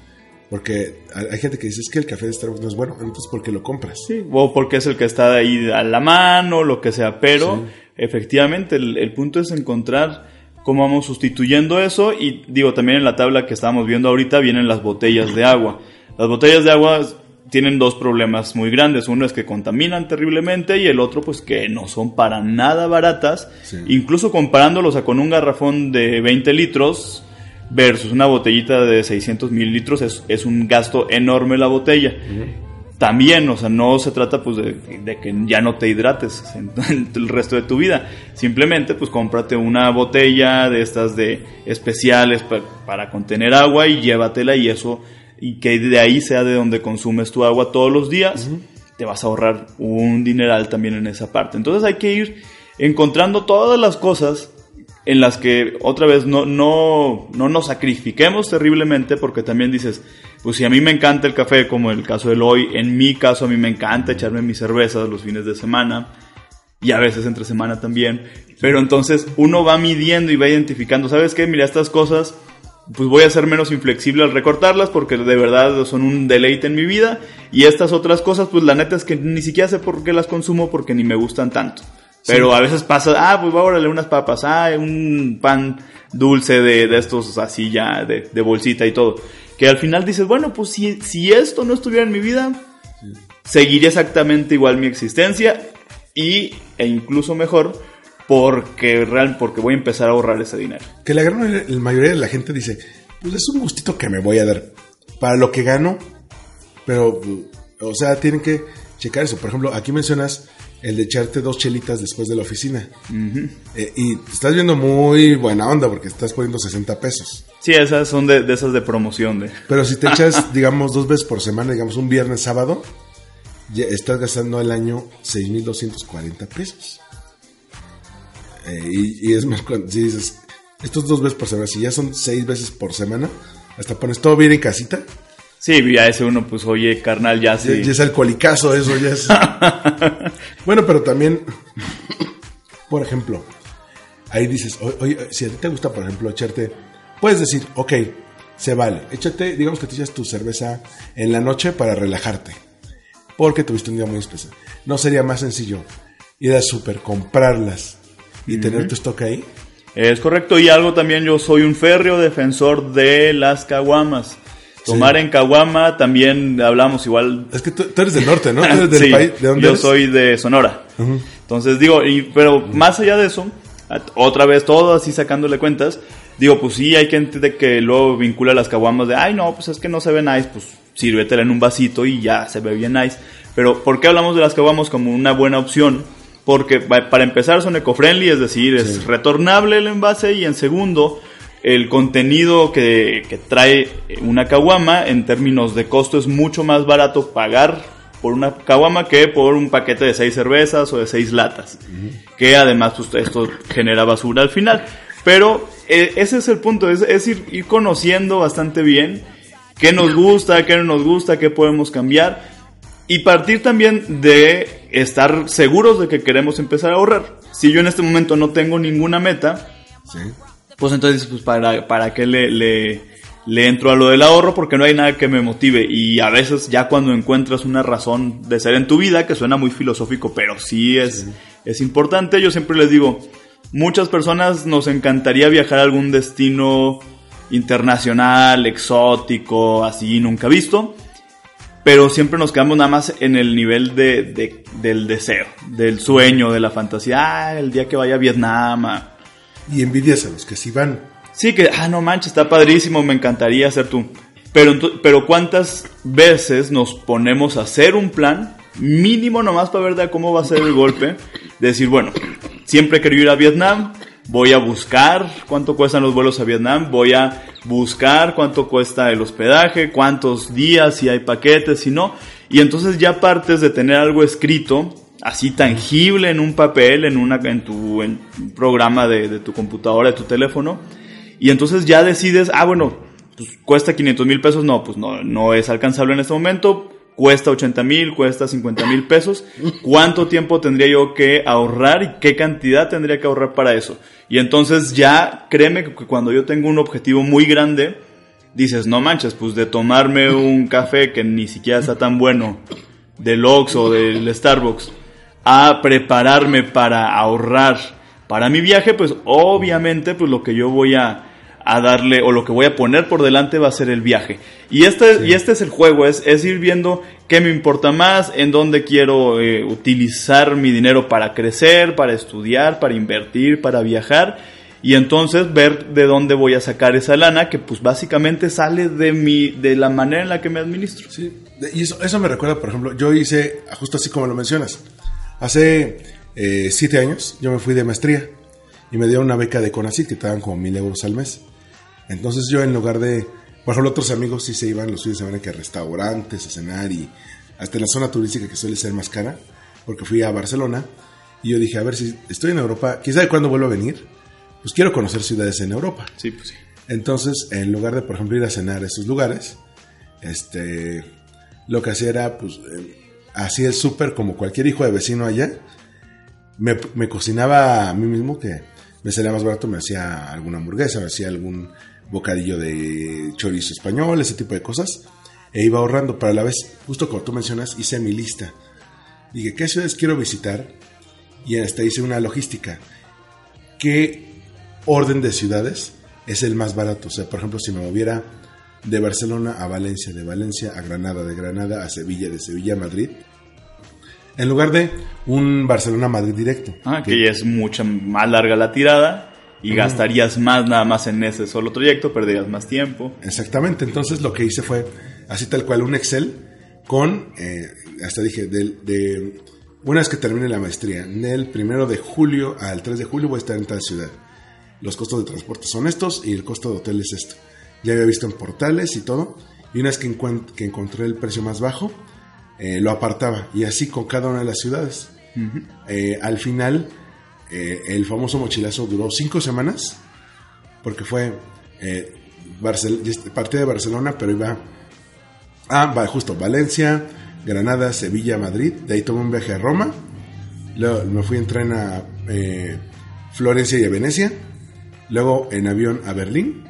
Porque hay gente que dice, es que el café de Starbucks no es bueno, entonces ¿por qué lo compras? Sí, o porque es el que está ahí a la mano, lo que sea, pero efectivamente el, el punto es encontrar cómo vamos sustituyendo eso y digo, también en la tabla que estábamos viendo ahorita vienen las botellas de agua. Las botellas de agua tienen dos problemas muy grandes, uno es que contaminan terriblemente y el otro pues que no son para nada baratas, Sí. incluso comparándolos a con un garrafón de 20 litros versus una botellita de 600 mililitros es, es un gasto enorme la botella también, o sea, no se trata pues de, de que ya no te hidrates el resto de tu vida. Simplemente pues cómprate una botella de estas de especiales pa- para contener agua y llévatela y eso y que de ahí sea de donde consumes tu agua todos los días, te vas a ahorrar un dineral también en esa parte. Entonces hay que ir encontrando todas las cosas en las que otra vez no, no, no nos sacrifiquemos terriblemente porque también dices, pues si a mí me encanta el café, como el caso del hoy, en mi caso a mí me encanta echarme mis cervezas los fines de semana y a veces entre semana también, pero entonces uno va midiendo y va identificando, ¿sabes qué? Mira, estas cosas, pues voy a ser menos inflexible al recortarlas porque de verdad son un deleite en mi vida y estas otras cosas, pues la neta es que ni siquiera sé por qué las consumo porque ni me gustan tanto. Pero a veces pasa, ah, pues órale unas papas, ah, un pan dulce de, de estos así ya, de, de bolsita y todo. Que al final dices, bueno, pues si, si esto no estuviera en mi vida, seguiría exactamente igual mi existencia y, e incluso mejor porque, real, porque voy a empezar a ahorrar ese dinero. Que la gran mayoría- la mayoría de la gente dice, pues es un gustito que me voy a dar para lo que gano, pero, o sea, tienen que checar eso. Por ejemplo, aquí mencionas el de echarte dos chelitas después de la oficina. Eh, y te estás viendo muy buena onda porque estás poniendo 60 pesos. Sí, esas son de, de esas de promoción. De, Pero si te echas, digamos, dos veces por semana, digamos, un viernes, sábado, ya estás gastando al año 6.240 pesos. Eh, y, y es más, cuando, si dices, estos dos veces por semana, si ya son seis veces por semana, hasta pones todo bien en casita, sí, ya ese uno, pues oye, carnal, ya ya, sí. ya es alcoholicazo eso, ya es... bueno, pero también, por ejemplo, ahí dices, oye, si a ti te gusta, por ejemplo, echarte, puedes decir, ok, se vale, échate, digamos que te echas tu cerveza en la noche para relajarte, porque tuviste un día muy especial. ¿No sería más sencillo ir al súper, comprarlas y tener tu stock ahí? Es correcto, y algo también yo soy un férreo defensor de las caguamas. Tomar Sí. en caguama, también hablamos igual. Es que tú, tú eres del norte, ¿no? Tú eres del Sí, país, ¿de dónde yo eres? soy de Sonora. Entonces digo, y, pero más allá de eso, a- otra vez todo así sacándole cuentas, digo, pues sí, hay gente de que luego vincula las caguamas de, ay no, pues es que no se ve nice, pues sírvetela en un vasito y ya se ve bien nice. Pero ¿por qué hablamos de las caguamas como una buena opción? Porque pa- para empezar son eco-friendly, es decir, es retornable el envase y en segundo, el contenido que, que trae una caguama en términos de costo es mucho más barato pagar por una caguama que por un paquete de seis cervezas o de seis latas. Que además pues, esto genera basura al final. Pero eh, ese es el punto, es, es ir, ir conociendo bastante bien qué nos gusta, qué no nos gusta, qué podemos cambiar. Y partir también de estar seguros de que queremos empezar a ahorrar. Si yo en este momento no tengo ninguna meta, Sí. pues entonces, pues para, para qué le, le, le entro a lo del ahorro, porque no hay nada que me motive. Y a veces ya cuando encuentras una razón de ser en tu vida, que suena muy filosófico, pero sí es, es importante, yo siempre les digo, muchas personas nos encantaría viajar a algún destino internacional, exótico, así, nunca visto. pero siempre nos quedamos nada más en el nivel de, de- del deseo, del sueño, de la fantasía. Ah, el día que vaya a Vietnam. ah. Y envidias a los que sí van. Sí, que, ah, no manches, está padrísimo, me encantaría hacer tú. Pero, pero ¿cuántas veces nos ponemos a hacer un plan mínimo nomás para ver de cómo va a ser el golpe? Decir, bueno, siempre querido ir a Vietnam, voy a buscar cuánto cuestan los vuelos a Vietnam, voy a buscar cuánto cuesta el hospedaje, cuántos días, si hay paquetes, si no. Y entonces ya partes de tener algo escrito, así tangible en un papel, en, una, en tu en un programa de, de tu computadora, de tu teléfono. Y entonces ya decides, ah, bueno, pues cuesta 500 mil pesos, no, pues no, no es alcanzable en este momento, cuesta 80 mil, cuesta 50 mil pesos, ¿cuánto tiempo tendría yo que ahorrar y qué cantidad tendría que ahorrar para eso? Y entonces ya, créeme que cuando yo tengo un objetivo muy grande, dices, no manches, pues de tomarme un café que ni siquiera está tan bueno, del Ox o del Starbucks, a prepararme para ahorrar para mi viaje, pues obviamente pues lo que yo voy a, a darle o lo que voy a poner por delante va a ser el viaje. Y este, y este es el juego, es, es ir viendo qué me importa más, en dónde quiero eh, utilizar mi dinero para crecer, para estudiar, para invertir, para viajar. Y entonces ver de dónde voy a sacar esa lana que pues básicamente sale de mi, de la manera en la que me administro. Sí, y eso, eso me recuerda, por ejemplo, yo hice, justo así como lo mencionas, hace eh, siete años yo me fui de maestría y me dieron una beca de CONACYT que te daban como mil euros al mes. Entonces yo en lugar de, por ejemplo, otros amigos sí se iban los fines de semana que a restaurantes, a cenar y hasta en la zona turística que suele ser más cara, porque fui a Barcelona y yo dije, a ver si estoy en Europa, quién sabe cuándo vuelvo a venir, pues quiero conocer ciudades en Europa. Sí, pues sí. Entonces, en lugar de, por ejemplo, ir a cenar a esos lugares, este, lo que hacía era, pues, eh, hacía el súper como cualquier hijo de vecino allá. Me, me cocinaba a mí mismo, que me salía más barato, me hacía alguna hamburguesa, me hacía algún bocadillo de chorizo español, ese tipo de cosas. E iba ahorrando, pero a la vez, justo como tú mencionas, hice mi lista. Dije, ¿qué ciudades quiero visitar? Y hasta hice una logística. ¿Qué orden de ciudades es el más barato? O sea, por ejemplo, si me moviera de Barcelona a Valencia, de Valencia a Granada, de Granada a Sevilla, de Sevilla a Madrid, en lugar de un Barcelona-Madrid directo. Ah, que ya es mucha más larga la tirada y gastarías más nada más en ese solo trayecto, perderías más tiempo. Exactamente, entonces lo que hice fue así tal cual un Excel con, eh, hasta dije, del- de, una vez que termine la maestría, del primero de julio al 3 de julio voy a estar en tal ciudad. Los costos de transporte son estos y el costo de hotel es esto. Ya había visto en portales y todo, y una vez que, encuent- que encontré el precio más bajo, eh, lo apartaba, y así con cada una de las ciudades. Eh, al final, eh, el famoso mochilazo duró cinco semanas, porque fue eh, Barcel partí de Barcelona, pero iba a justo Valencia, Granada, Sevilla, Madrid. De ahí tomé un viaje a Roma. Luego me fui en tren a eh, Florencia y a Venecia. Luego en avión a Berlín.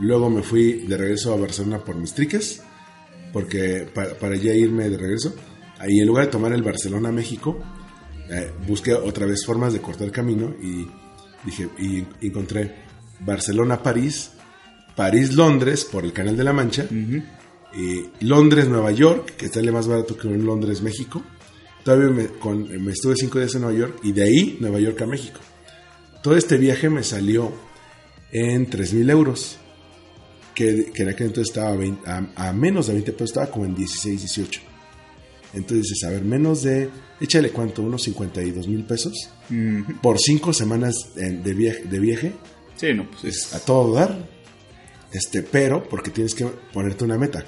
Luego me fui de regreso a Barcelona por mis triques, porque para, para ya irme de regreso. Ahí en lugar de tomar el Barcelona-México, eh, busqué otra vez formas de cortar camino y dije y encontré Barcelona-París, París-Londres por el Canal de la Mancha, y Londres-Nueva York, que sale más barato que un Londres-México. Todavía me, con- me estuve cinco días en Nueva York y de ahí Nueva York a México. Todo este viaje me salió en 3 mil euros, que, que en aquel entonces estaba a, 20 a- a menos de 20 pesos, estaba como en 16, 18. Entonces dices, a ver, menos de, échale cuánto, unos 52 mil pesos por cinco semanas de, viaje, de viaje Sí, no, pues es... a todo dar. Este, pero porque tienes que ponerte una meta.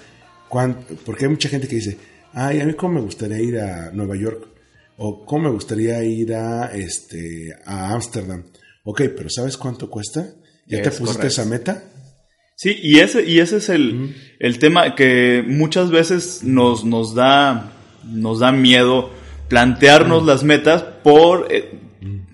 Porque hay mucha gente que dice, ay, a mí cómo me gustaría ir a Nueva York o cómo me gustaría ir a este a Ámsterdam. Ok, pero ¿sabes cuánto cuesta? ¿Ya te pusiste correcto. esa meta? Sí, y ese, y ese es el, el tema que muchas veces nos, nos da, nos da miedo plantearnos las metas por eh,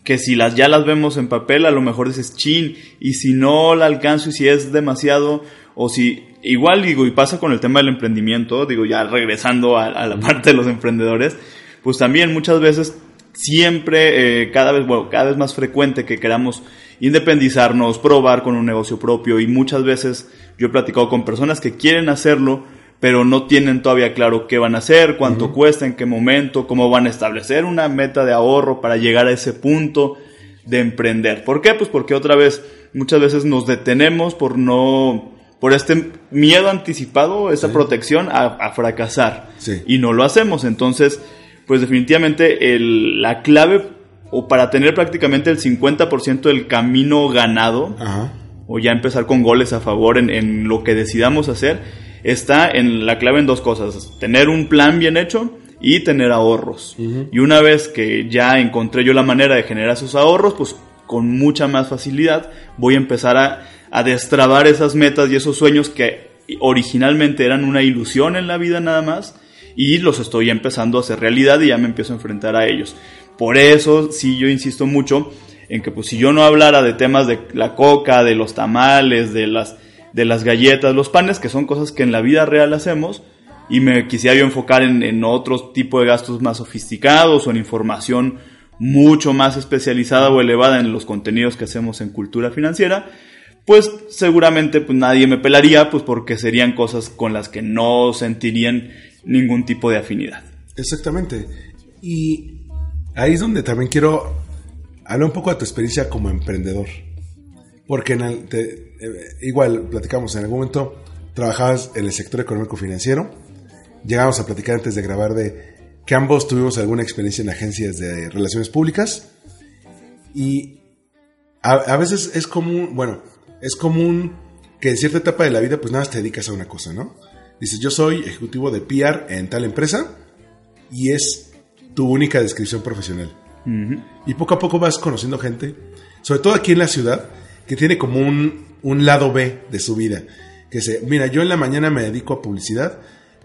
que si las ya las vemos en papel, a lo mejor dices chin, y si no la alcanzo y si es demasiado, o si igual digo, y pasa con el tema del emprendimiento, digo, ya regresando a, a la parte de los emprendedores, pues también muchas veces siempre, eh, cada vez, bueno, cada vez más frecuente que queramos independizarnos, probar con un negocio propio y muchas veces yo he platicado con personas que quieren hacerlo, pero no tienen todavía claro qué van a hacer, cuánto cuesta, en qué momento, cómo van a establecer una meta de ahorro para llegar a ese punto de emprender. ¿Por qué? Pues porque otra vez, muchas veces nos detenemos por no, por este miedo anticipado, esa protección a, fracasar. Y no lo hacemos. Entonces, pues definitivamente el, la clave, o para tener prácticamente el 50% del camino ganado, o ya empezar con goles a favor en, en lo que decidamos hacer, está en la clave en dos cosas, tener un plan bien hecho y tener ahorros. Y una vez que ya encontré yo la manera de generar esos ahorros, pues con mucha más facilidad voy a empezar a, a destrabar esas metas y esos sueños que originalmente eran una ilusión en la vida nada más y los estoy empezando a hacer realidad y ya me empiezo a enfrentar a ellos. Por eso sí yo insisto mucho en que pues si yo no hablara de temas de la coca, de los tamales, de las de las galletas, los panes, que son cosas que en la vida real hacemos, y me quisiera yo enfocar en, en otro tipo de gastos más sofisticados o en información mucho más especializada o elevada en los contenidos que hacemos en cultura financiera, pues seguramente pues nadie me pelaría, pues porque serían cosas con las que no sentirían ningún tipo de afinidad. Exactamente. Y ahí es donde también quiero hablar un poco de tu experiencia como emprendedor. Porque en el, eh, igual platicamos en algún momento, trabajabas en el sector económico financiero. Llegamos a platicar antes de grabar de que ambos tuvimos alguna experiencia en agencias de relaciones públicas. Y a, veces es común, bueno, es común que en cierta etapa de la vida pues nada más te dedicas a una cosa, ¿no? Dices, yo soy ejecutivo de PR en tal empresa y es tu única descripción profesional. Y poco a poco vas conociendo gente, sobre todo aquí en la ciudad, que tiene como un, un lado B de su vida. Que se, mira, yo en la mañana me dedico a publicidad,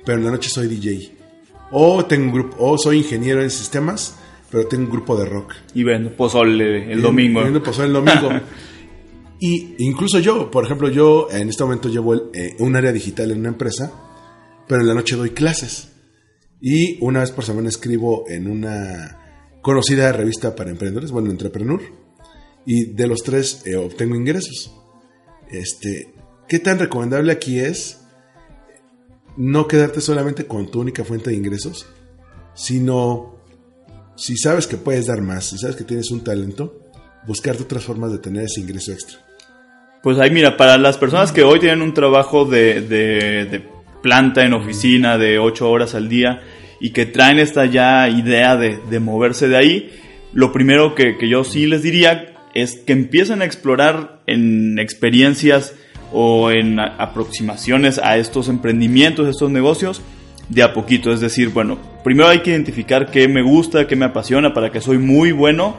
pero en la noche soy DJ. O tengo un grupo, o soy ingeniero en sistemas, pero tengo un grupo de rock. Y vendo pozole el domingo. Vendo pozole el domingo. y incluso yo, por ejemplo, yo en este momento llevo eh, un área digital en una empresa, pero en la noche doy clases. Y una vez por semana escribo en una conocida revista para emprendedores, bueno, Entrepreneur y de los tres eh, obtengo ingresos. Este, ¿Qué tan recomendable aquí es no quedarte solamente con tu única fuente de ingresos, sino si sabes que puedes dar más, si sabes que tienes un talento, buscarte otras formas de tener ese ingreso extra? Pues ahí mira, para las personas que hoy tienen un trabajo de, de, planta en oficina de 8 horas al día y que traen esta ya idea de, de moverse de ahí, lo primero que, que, yo sí les diría es que empiecen a explorar en experiencias o en aproximaciones a estos emprendimientos, estos negocios, de a poquito. Es decir, bueno, primero hay que identificar qué me gusta, qué me apasiona, para que soy muy bueno.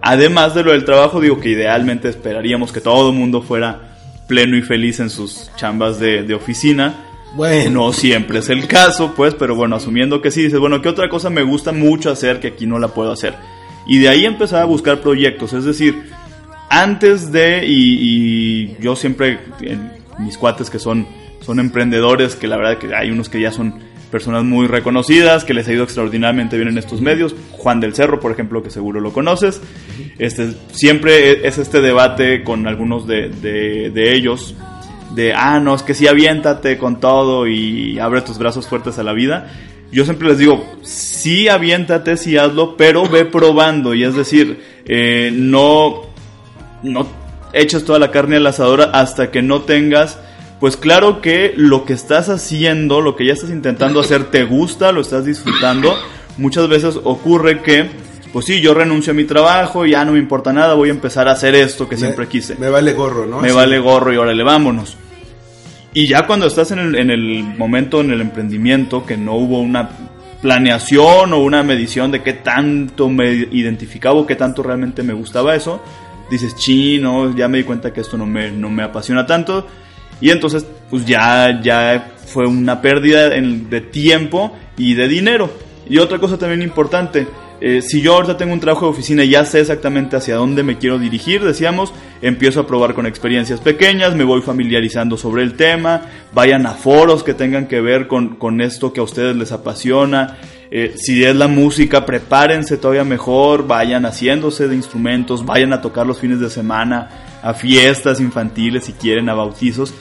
Además de lo del trabajo, digo que idealmente esperaríamos que todo el mundo fuera pleno y feliz en sus chambas de, de oficina. Bueno. No siempre es el caso, pues, pero bueno, asumiendo que sí, dices, bueno, ¿qué otra cosa me gusta mucho hacer que aquí no la puedo hacer? Y de ahí empezar a buscar proyectos. Es decir, antes de, y, yo siempre, mis cuates que son, son emprendedores, que la verdad que hay unos que ya son personas muy reconocidas, que les ha ido extraordinariamente bien en estos medios. Juan del Cerro, por ejemplo, que seguro lo conoces. Este, siempre es este debate con algunos de, de, de ellos, de, ah, no, es que sí, aviéntate con todo y abre tus brazos fuertes a la vida yo siempre les digo, sí aviéntate, sí hazlo, pero ve probando. Y es decir, eh, no, no eches toda la carne al asador hasta que no tengas, pues claro que lo que estás haciendo, lo que ya estás intentando hacer, te gusta, lo estás disfrutando. Muchas veces ocurre que, pues sí, yo renuncio a mi trabajo, ya no me importa nada, voy a empezar a hacer esto que siempre quise. Me vale gorro, ¿no? Me vale gorro y órale, vámonos. Y ya cuando estás en el, en el momento, en el emprendimiento, que no hubo una planeación o una medición de qué tanto me identificaba o qué tanto realmente me gustaba eso, dices, chino, ya me di cuenta que esto no me, no me apasiona tanto. Y entonces, pues ya, ya fue una pérdida de tiempo y de dinero. Y otra cosa también importante, eh, si yo ahorita tengo un trabajo de oficina y ya sé exactamente hacia dónde me quiero dirigir, decíamos, empiezo a probar con experiencias pequeñas, me voy familiarizando sobre el tema, vayan a foros que tengan que ver con, con esto que a ustedes les apasiona. Eh, si es la música, prepárense todavía mejor, vayan haciéndose de instrumentos, vayan a tocar los fines de semana, a fiestas infantiles si quieren, a bautizos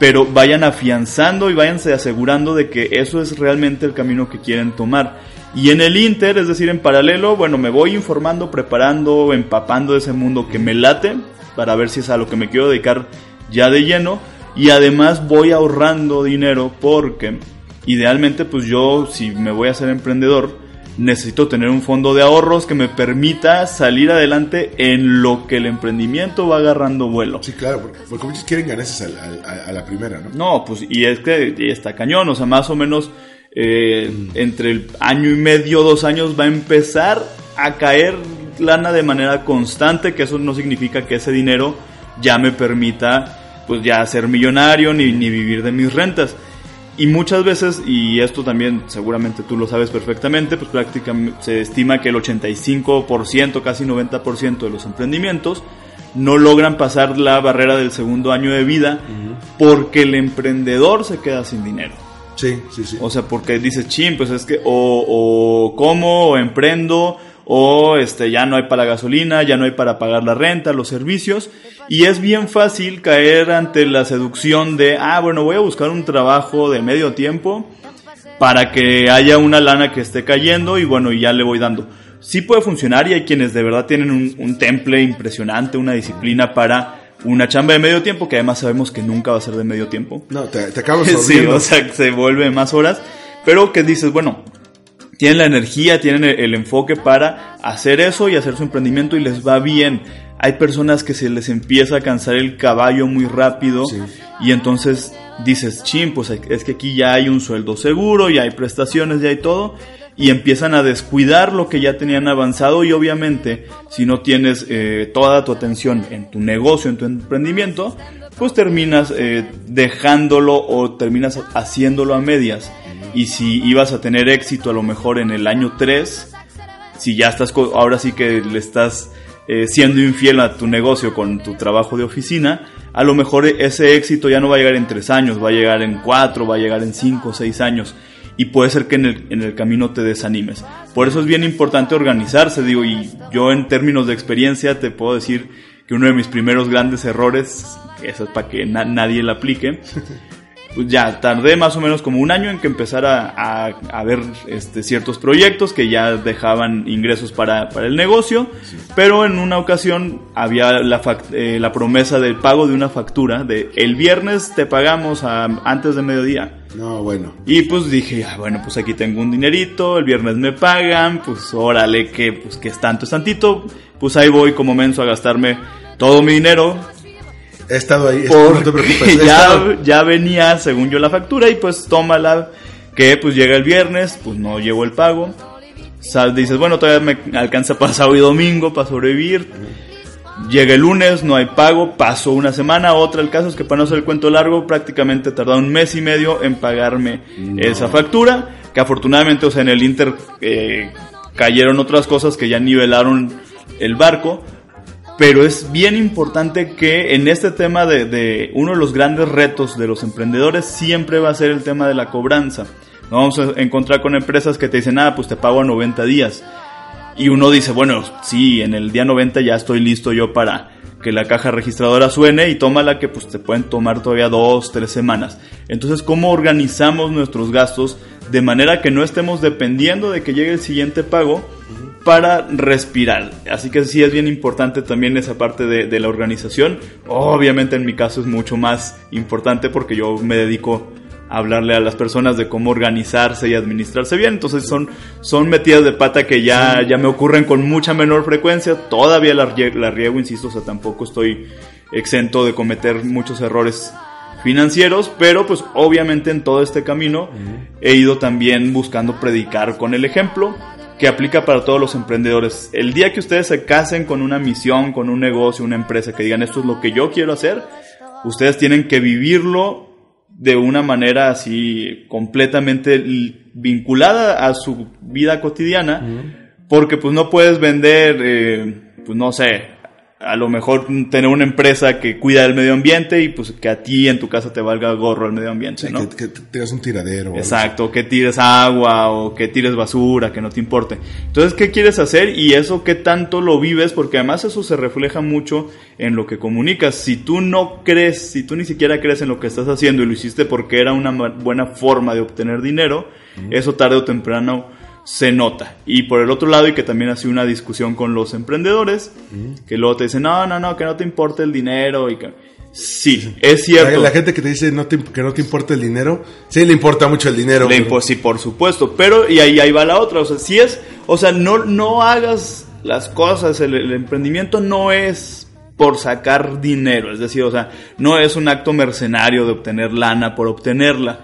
pero vayan afianzando y váyanse asegurando de que eso es realmente el camino que quieren tomar. Y en el Inter, es decir, en paralelo, bueno, me voy informando, preparando, empapando ese mundo que me late para ver si es a lo que me quiero dedicar ya de lleno. Y además voy ahorrando dinero porque idealmente pues yo si me voy a ser emprendedor necesito tener un fondo de ahorros que me permita salir adelante en lo que el emprendimiento va agarrando vuelo. Sí, claro, porque, porque muchos quieren ganarse a, a, la primera, ¿no? No, pues y es que y está cañón, o sea, más o menos eh, entre el año y medio, dos años va a empezar a caer lana de manera constante, que eso no significa que ese dinero ya me permita pues ya ser millonario ni, ni vivir de mis rentas. Y muchas veces, y esto también seguramente tú lo sabes perfectamente, pues prácticamente se estima que el 85%, casi 90% de los emprendimientos no logran pasar la barrera del segundo año de vida porque el emprendedor se queda sin dinero. Sí, sí, sí. O sea, porque dices, chin, pues es que o, o como, o emprendo, o este, ya no hay para gasolina, ya no hay para pagar la renta, los servicios, y es bien fácil caer ante la seducción de, ah, bueno, voy a buscar un trabajo de medio tiempo para que haya una lana que esté cayendo y bueno, ya le voy dando. Sí puede funcionar y hay quienes de verdad tienen un, temple impresionante, una disciplina para una chamba de medio tiempo, que además sabemos que nunca va a ser de medio tiempo. No, te, te acabas Sí, o sea, se vuelve más horas, pero que dices, bueno, tienen la energía, tienen el, enfoque para hacer eso y hacer su emprendimiento y les va bien. Hay personas que se les empieza a cansar el caballo muy rápido y entonces dices, chin, pues es que aquí ya hay un sueldo seguro, ya hay prestaciones, ya hay todo y empiezan a descuidar lo que ya tenían avanzado y obviamente si no tienes eh, toda tu atención en tu negocio, en tu emprendimiento, pues terminas eh, dejándolo o terminas haciéndolo a medias y si ibas a tener éxito a lo mejor en el año 3, si ya estás, ahora sí que le estás eh, siendo infiel a tu negocio con tu trabajo de oficina, a lo mejor ese éxito ya no va a llegar en 3 años, va a llegar en 4, va a llegar en 5, 6 años. Y puede ser que en el, en el camino te desanimes. Por eso es bien importante organizarse, digo, y yo en términos de experiencia te puedo decir que uno de mis primeros grandes errores, eso es para que nadie lo aplique, pues ya tardé más o menos como un año en que empezara a, a, ver este, ciertos proyectos que ya dejaban ingresos para, para el negocio, pero en una ocasión había la, eh, la, promesa del pago de una factura de el viernes te pagamos antes de mediodía. No, bueno. Y pues dije, ah, bueno, pues aquí tengo un dinerito, el viernes me pagan, pues órale, que pues que es tanto, es tantito, pues ahí voy como menso a gastarme todo mi dinero, He estado ahí, no te preocupes. Ya, ya venía, según yo, la factura y pues tómala, que pues llega el viernes, pues no llevo el pago. Sal, dices, bueno, todavía me alcanza para sábado y domingo para sobrevivir. Llega el lunes, no hay pago, pasó una semana, otra. El caso es que para no hacer el cuento largo, prácticamente tardó un mes y medio en pagarme esa factura. Que afortunadamente, o sea, en el Inter eh, cayeron otras cosas que ya nivelaron el barco pero es bien importante que en este tema de, uno de los grandes retos de los emprendedores siempre va a ser el tema de la cobranza. Nos vamos a encontrar con empresas que te dicen, ah, pues te pago a 90 días. Y uno dice, bueno, sí, en el día 90 ya estoy listo yo para que la caja registradora suene y tómala que pues te pueden tomar todavía dos, tres semanas. Entonces, ¿cómo organizamos nuestros gastos de manera que no estemos dependiendo de que llegue el siguiente pago? Para respirar. Así que sí es bien importante también esa parte de, la organización. Obviamente en mi caso es mucho más importante porque yo me dedico a hablarle a las personas de cómo organizarse y administrarse bien. Entonces son, son metidas de pata que ya, ya me ocurren con mucha menor frecuencia. Todavía la, la riego, insisto, o sea, tampoco estoy exento de cometer muchos errores financieros, pero pues obviamente en todo este camino he ido también buscando predicar con el ejemplo que aplica para todos los emprendedores. El día que ustedes se casen con una misión, con un negocio, una empresa, que digan esto es lo que yo quiero hacer, ustedes tienen que vivirlo de una manera así completamente vinculada a su vida cotidiana, porque pues no puedes vender, eh, pues no sé, a lo mejor tener una empresa que cuida del medio ambiente y pues que a ti en tu casa te valga gorro el medio ambiente, Sí, ¿no? que, que tengas un tiradero. o Exacto, que tires agua o que tires basura, que no te importe. Entonces, ¿qué quieres hacer? Y eso, ¿qué tanto lo vives? Porque además eso se refleja mucho en lo que comunicas. Si tú no crees, si tú ni siquiera crees en lo que estás haciendo y lo hiciste porque era una buena forma de obtener dinero, eso tarde o temprano se nota. Y por el otro lado, y que también ha sido una discusión con los emprendedores, que luego te dicen, no, no, no, que no te importe el dinero y que... Sí, es La, cierto. la gente que te dice no te- que no te importa el dinero, sí le importa mucho el dinero. Le pero- sí, por supuesto. Pero, y ahí, ahí va la otra. O sea, si es, o sea, no, no hagas las cosas. El, el emprendimiento no es por sacar dinero. Es decir, o sea, no es un acto mercenario de obtener lana por obtenerla.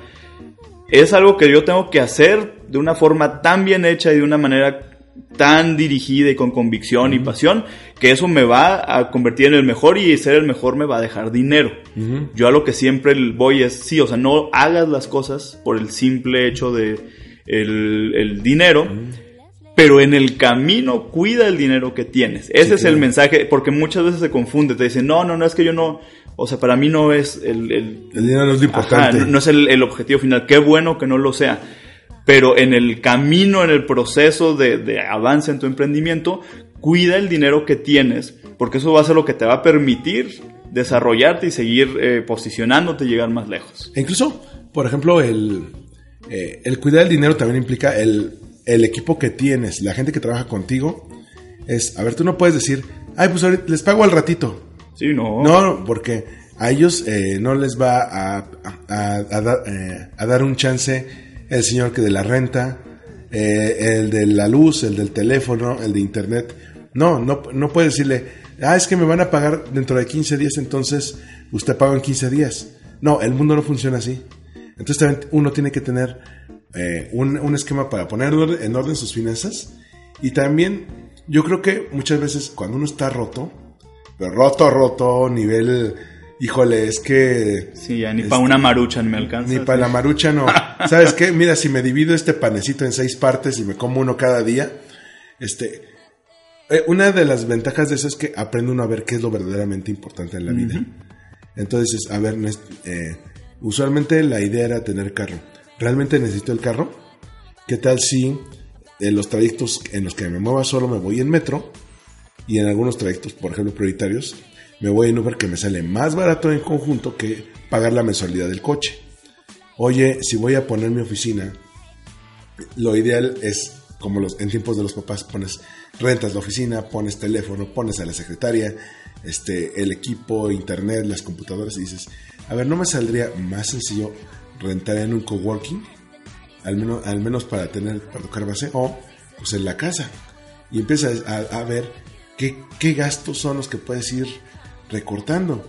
Es algo que yo tengo que hacer de una forma tan bien hecha y de una manera tan dirigida y con convicción y pasión que eso me va a convertir en el mejor y ser el mejor me va a dejar dinero. Yo a lo que siempre voy es, sí, o sea, no hagas las cosas por el simple hecho de el, el dinero, pero en el camino cuida el dinero que tienes. Ese es el claro. mensaje, porque muchas veces se confunde, te dicen, no, no, no, es que yo no, o sea, para mí no es el... el- El dinero no es lo Ajá, importante. no, no es el, el objetivo final, qué bueno que no lo sea. Pero en el camino, en el proceso de, de avance en tu emprendimiento, cuida el dinero que tienes, porque eso va a ser lo que te va a permitir desarrollarte y seguir eh, posicionándote y llegar más lejos. E incluso, por ejemplo, el, eh, el cuidar el dinero también implica el, el equipo que tienes, la gente que trabaja contigo. Es, a ver, tú no puedes decir, ay, pues ahorita les pago al ratito. Sí, no. No, porque a ellos eh, no les va a, a- a dar- a dar un chance el señor que de la renta, eh, el de la luz, el del teléfono, el de internet. No, no, no puede decirle, ah, es que me van a pagar dentro de 15 días, entonces usted paga en 15 días. No, el mundo no funciona así. Entonces también uno tiene que tener eh, un, un esquema para poner en orden sus finanzas. Y también yo creo que muchas veces cuando uno está roto, pero roto, roto, nivel, híjole, es que... Sí, ya ni Este, para una marucha me alcanza. Ni para la marucha no. ¿Sabes qué? Mira, si me divido este panecito en seis partes y me como uno cada día, este... eh, una de las ventajas de eso es que aprende uno a ver qué es lo verdaderamente importante en la vida. Entonces, a ver, no eh, usualmente la idea era tener carro. ¿Realmente necesito el carro? ¿Qué tal si en los trayectos en los que me mueva solo me voy en metro y en algunos trayectos, por ejemplo, prioritarios, me voy en Uber que me sale más barato en conjunto que pagar la mensualidad del coche? Oye, si voy a poner mi oficina, lo ideal es, como los, en tiempos de los papás, pones, rentas la oficina, pones teléfono, pones a la secretaria, este, el equipo, internet, las computadoras y dices, a ver, ¿no me saldría más sencillo rentar en un coworking? Al menos, al menos para tener, para tocar base, o pues en la casa. Y empiezas a, a ver qué, qué gastos son los que puedes ir recortando.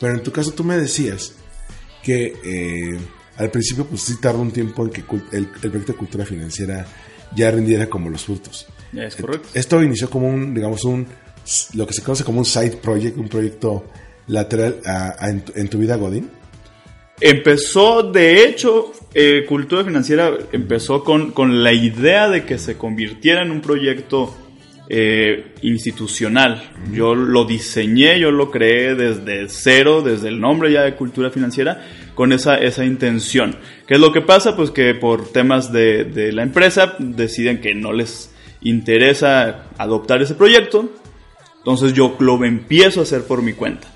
Pero en tu caso tú me decías que eh, al principio pues sí tardó un tiempo en que el, el proyecto de cultura financiera ya rindiera como los frutos. Es correcto. Esto inició como un, digamos, un, lo que se conoce como un side project, un proyecto lateral a- a- en, tu, en tu vida, Godín. Empezó, de hecho, eh, Cultura Financiera empezó con, con la idea de que se convirtiera en un proyecto eh, institucional. Yo lo diseñé, yo lo creé desde cero, desde el nombre ya de Cultura Financiera, con esa, esa intención. ¿Qué es lo que pasa? Pues que por temas de, de la empresa deciden que no les interesa adoptar ese proyecto, entonces yo lo empiezo a hacer por mi cuenta.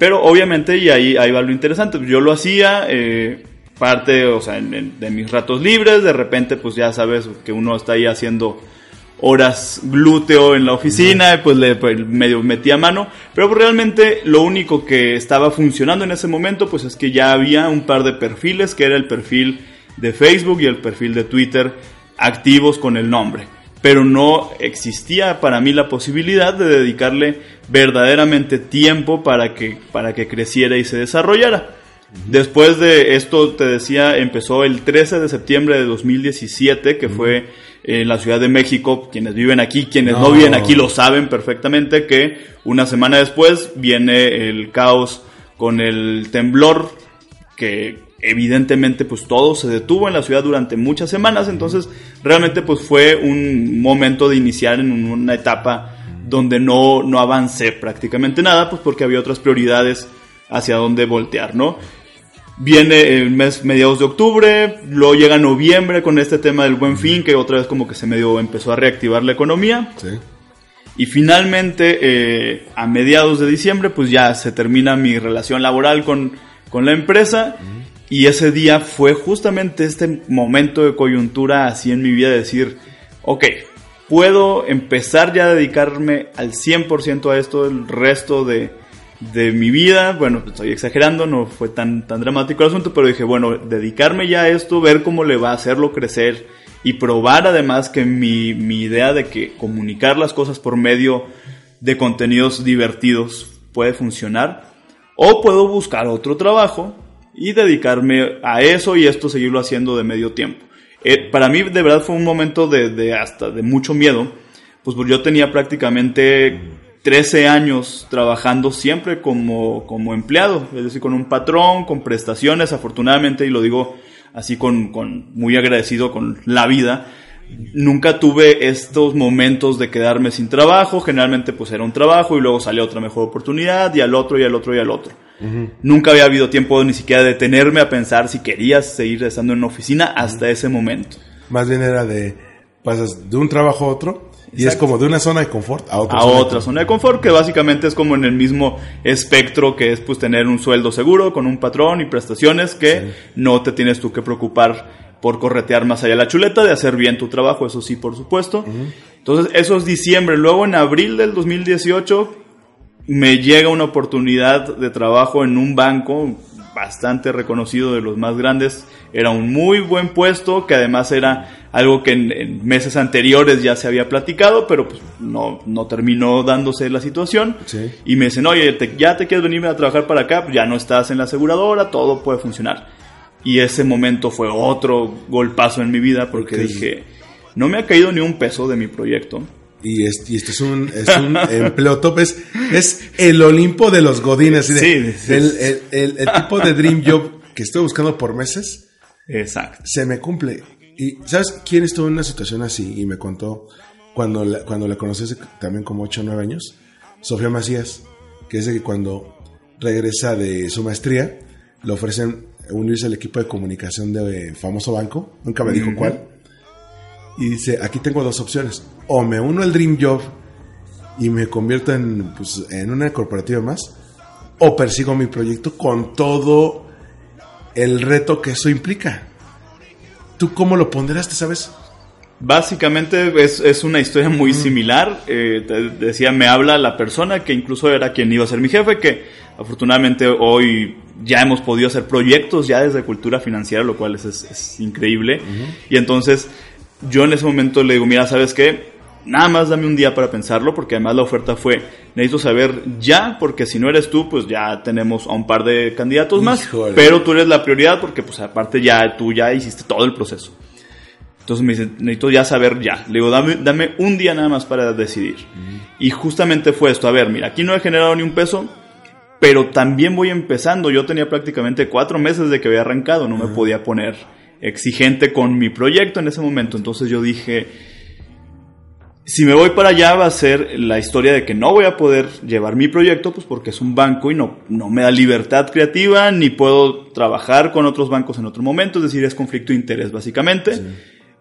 Pero obviamente, y ahí, ahí va lo interesante, yo lo hacía eh, parte, o sea, en- en- de mis ratos libres, de repente pues ya sabes que uno está ahí haciendo horas glúteo en la oficina, y pues le pues, medio metía mano, pero pues, realmente lo único que estaba funcionando en ese momento pues es que ya había un par de perfiles, que era el perfil de Facebook y el perfil de Twitter activos con el nombre pero no existía para mí la posibilidad de dedicarle verdaderamente tiempo para que, para que creciera y se desarrollara. Después de esto, te decía, empezó el 13 de septiembre de 2017, que fue en la Ciudad de México. Quienes viven aquí, quienes no. No. viven aquí lo saben perfectamente, que una semana después viene el caos con el temblor que evidentemente pues todo se detuvo en la ciudad durante muchas semanas, entonces realmente pues fue un momento de iniciar en un- una etapa donde no, no avancé prácticamente nada, pues porque había otras prioridades hacia dónde voltear, ¿no? Viene el mes mediados de octubre, luego llega noviembre con este tema del buen fin, que otra vez como que se medio empezó a reactivar la economía. Sí. Y finalmente, eh, a mediados de diciembre, pues ya se termina mi relación laboral con, con la empresa. Y ese día fue justamente este momento de coyuntura así en mi vida de decir, ok, puedo empezar ya a dedicarme al 100% a esto el resto de, de mi vida. Bueno, estoy exagerando, no fue tan, tan dramático el asunto, pero dije, bueno, dedicarme ya a esto, ver cómo le va a hacerlo crecer y probar además que mi, mi idea de que comunicar las cosas por medio de contenidos divertidos puede funcionar. O puedo buscar otro trabajo y dedicarme a eso y esto seguirlo haciendo de medio tiempo. Eh, para mí de verdad fue un momento de, de hasta de mucho miedo, pues yo tenía prácticamente 13 años trabajando siempre como, como empleado, es decir, con un patrón, con prestaciones, afortunadamente, y lo digo así con, con muy agradecido con la vida, nunca tuve estos momentos de quedarme sin trabajo, generalmente pues era un trabajo y luego salía otra mejor oportunidad y al otro y al otro y al otro. Nunca había habido tiempo ni siquiera de detenerme a pensar si querías seguir estando en una oficina hasta ese momento. Más bien era de, pasas de un trabajo a otro y es como de una zona de confort a otra a zona de otra zona de confort, que básicamente es como en el mismo espectro que es pues tener un sueldo seguro con un patrón y prestaciones que no te tienes tú que preocupar por corretear más allá de la chuleta, de hacer bien tu trabajo, eso sí, por supuesto. Entonces, eso es diciembre. Luego, en abril del 2018, me llega una oportunidad de trabajo en un banco bastante reconocido de los más grandes. Era un muy buen puesto, que además era algo que en, en meses anteriores ya se había platicado, pero pues no, no terminó dándose la situación. Sí. Y me dicen, oye, te- ya te quieres venirme a trabajar para acá, Pues ya no estás en la aseguradora, todo puede funcionar. Y ese momento fue otro golpazo en mi vida porque dije, no me ha caído ni un peso de mi proyecto. Y, es, y este es un, es un empleo top, es, es el Olimpo de los Godines. de- Sí, sí. El, el- el- el tipo de Dream Job que estoy buscando por meses Exacto. se me cumple. Y ¿sabes quién estuvo en una situación así? Y me contó cuando la, cuando la conocí hace también como 8 o 9 años. Sofía Macías, que es de que cuando regresa de su maestría, le ofrecen unirse al equipo de comunicación de famoso banco. Nunca me dijo cuál. Y dice, aquí tengo dos opciones. O me uno al Dream Job y me convierto en, pues, en una corporativa más. O persigo mi proyecto con todo el reto que eso implica. ¿Tú cómo lo ponderaste, sabes? Básicamente es, es una historia muy similar. Eh, te decía, me habla la persona que incluso era quien iba a ser mi jefe, que afortunadamente hoy ya hemos podido hacer proyectos ya desde cultura financiera, lo cual es, es- es increíble. Y entonces yo en ese momento le digo, mira, ¿sabes qué? Nada más dame un día para pensarlo, porque además la oferta fue, necesito saber ya, porque si no eres tú, pues ya tenemos a un par de candidatos más, Híjole. pero tú eres la prioridad porque pues aparte ya tú ya hiciste todo el proceso. Entonces me dice, necesito ya saber ya. Le digo, dame, dame un día nada más para decidir. Y justamente fue esto. A ver, mira, aquí no he generado ni un peso, pero también voy empezando. Yo tenía prácticamente cuatro meses de que había arrancado. No me podía poner exigente con mi proyecto en ese momento. Entonces yo dije, si me voy para allá va a ser la historia de que no voy a poder llevar mi proyecto, pues porque es un banco y no, no me da libertad creativa, ni puedo trabajar con otros bancos en otro momento, es decir, es conflicto de interés básicamente.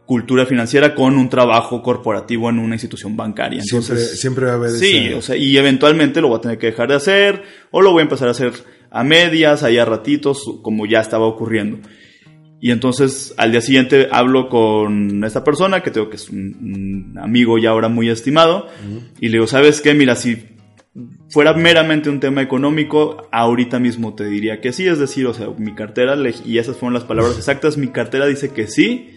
Cultura financiera con un trabajo corporativo en una institución bancaria. Siempre, Entonces, siempre va a haber Sí, o sea, y eventualmente lo voy a tener que dejar de hacer, o lo voy a empezar a hacer a medias, ahí a ratitos, como ya estaba ocurriendo. Y entonces al día siguiente hablo con esta persona, que tengo que es un, un amigo ya ahora muy estimado, y le digo, ¿sabes qué? Mira, si fuera meramente un tema económico, ahorita mismo te diría que sí, es decir, o sea, mi cartera, le- y esas fueron las palabras exactas, mi cartera dice que sí,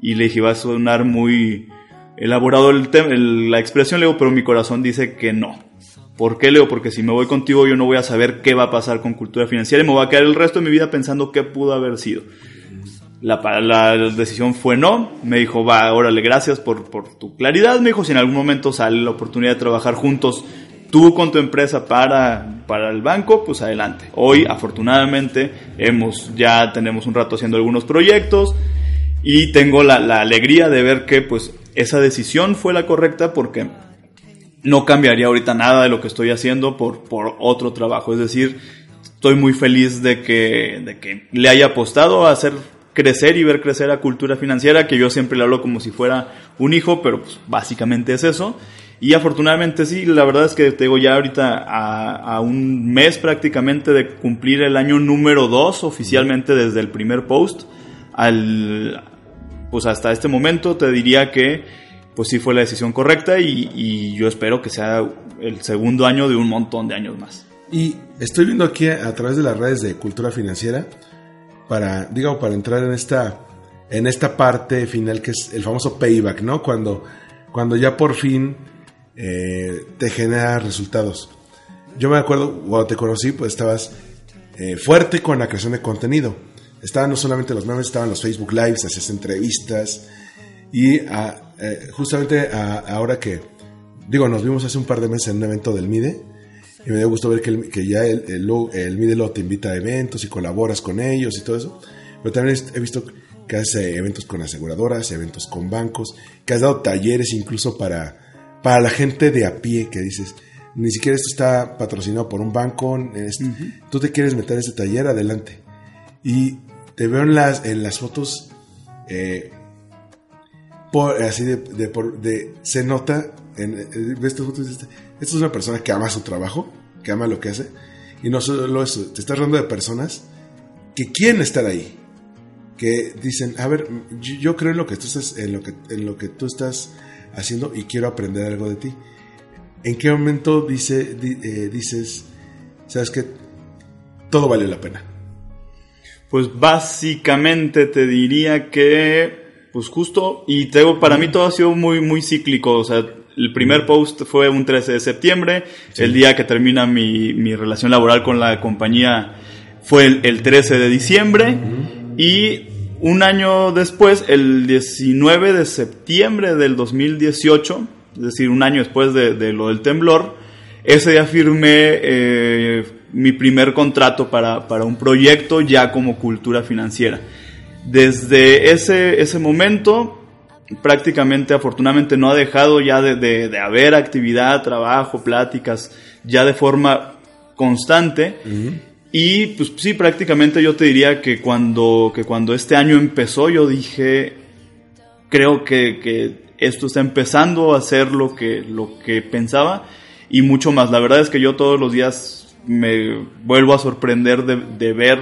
y le dije, va a sonar muy elaborado el- la expresión, le digo, pero mi corazón dice que no. ¿Por qué, Leo? Porque si me voy contigo yo no voy a saber qué va a pasar con cultura financiera y me voy a quedar el resto de mi vida pensando qué pudo haber sido. La, la decisión fue no. Me dijo, va, órale, gracias por, por tu claridad. Me dijo, si en algún momento sale la oportunidad de trabajar juntos, tú con tu empresa para, para el banco, pues adelante. Hoy, afortunadamente, hemos, ya tenemos un rato haciendo algunos proyectos y tengo la, la alegría de ver que, pues, esa decisión fue la correcta porque no cambiaría ahorita nada de lo que estoy haciendo por, por otro trabajo. Es decir, estoy muy feliz de que, de que le haya apostado a hacer crecer y ver crecer a cultura financiera, que yo siempre le hablo como si fuera un hijo, pero pues básicamente es eso. Y afortunadamente sí, la verdad es que te digo ya ahorita a, un mes prácticamente de cumplir el año número 2 oficialmente desde el primer post al pues hasta este momento te diría que pues sí fue la decisión correcta y yo espero que sea el segundo año de un montón de años más. Y estoy viendo aquí a, través de las redes de cultura financiera para, digamos, para entrar en esta, en esta parte final que es el famoso payback, ¿no? Cuando, cuando ya por fin eh, te genera resultados. Yo me acuerdo, cuando te conocí, pues estabas eh, fuerte con la creación de contenido. Estaban no solamente los memes, estaban los Facebook Lives, hacías entrevistas. Y a, eh, justamente ahora que, digo, nos vimos hace un par de meses en un evento del MIDE, y me dio gusto ver que, que ya el, el, el, MIDE lo te invita a eventos y colaboras con ellos y todo eso. Pero también he visto que hace eventos con aseguradoras, eventos con bancos, que has dado talleres incluso para, para la gente de a pie que dices, ni siquiera esto está patrocinado por un banco, tú te quieres meter en ese taller, adelante. Y te veo en las, en las fotos, eh, por, así de, de, se nota, en, esta es una persona que ama su trabajo, que ama lo que hace, y no solo eso, te estás hablando de personas que quieren estar ahí, que dicen, a ver, yo, creo en lo que tú estás, en lo que, en lo que tú estás haciendo y quiero aprender algo de ti. ¿En qué momento dice, eh, dices, sabes que todo vale la pena? Pues básicamente te diría que, pues justo, y tengo, para mí todo ha sido muy, muy cíclico, o sea, el primer post fue un 13 de septiembre, el día que termina mi, mi, relación laboral con la compañía fue el, 13 de diciembre, y un año después, el 19 de septiembre del 2018, es decir, un año después de, de lo del temblor, ese día firmé eh, mi primer contrato para, para, un proyecto ya como cultura financiera. Desde ese, ese momento, prácticamente, afortunadamente, no ha dejado ya de, de, haber actividad, trabajo, pláticas, ya de forma constante. Y pues sí, prácticamente yo te diría que cuando, que cuando este año empezó, yo dije, creo que, que esto está empezando a ser lo que, lo que pensaba y mucho más. La verdad es que yo todos los días me vuelvo a sorprender de, de ver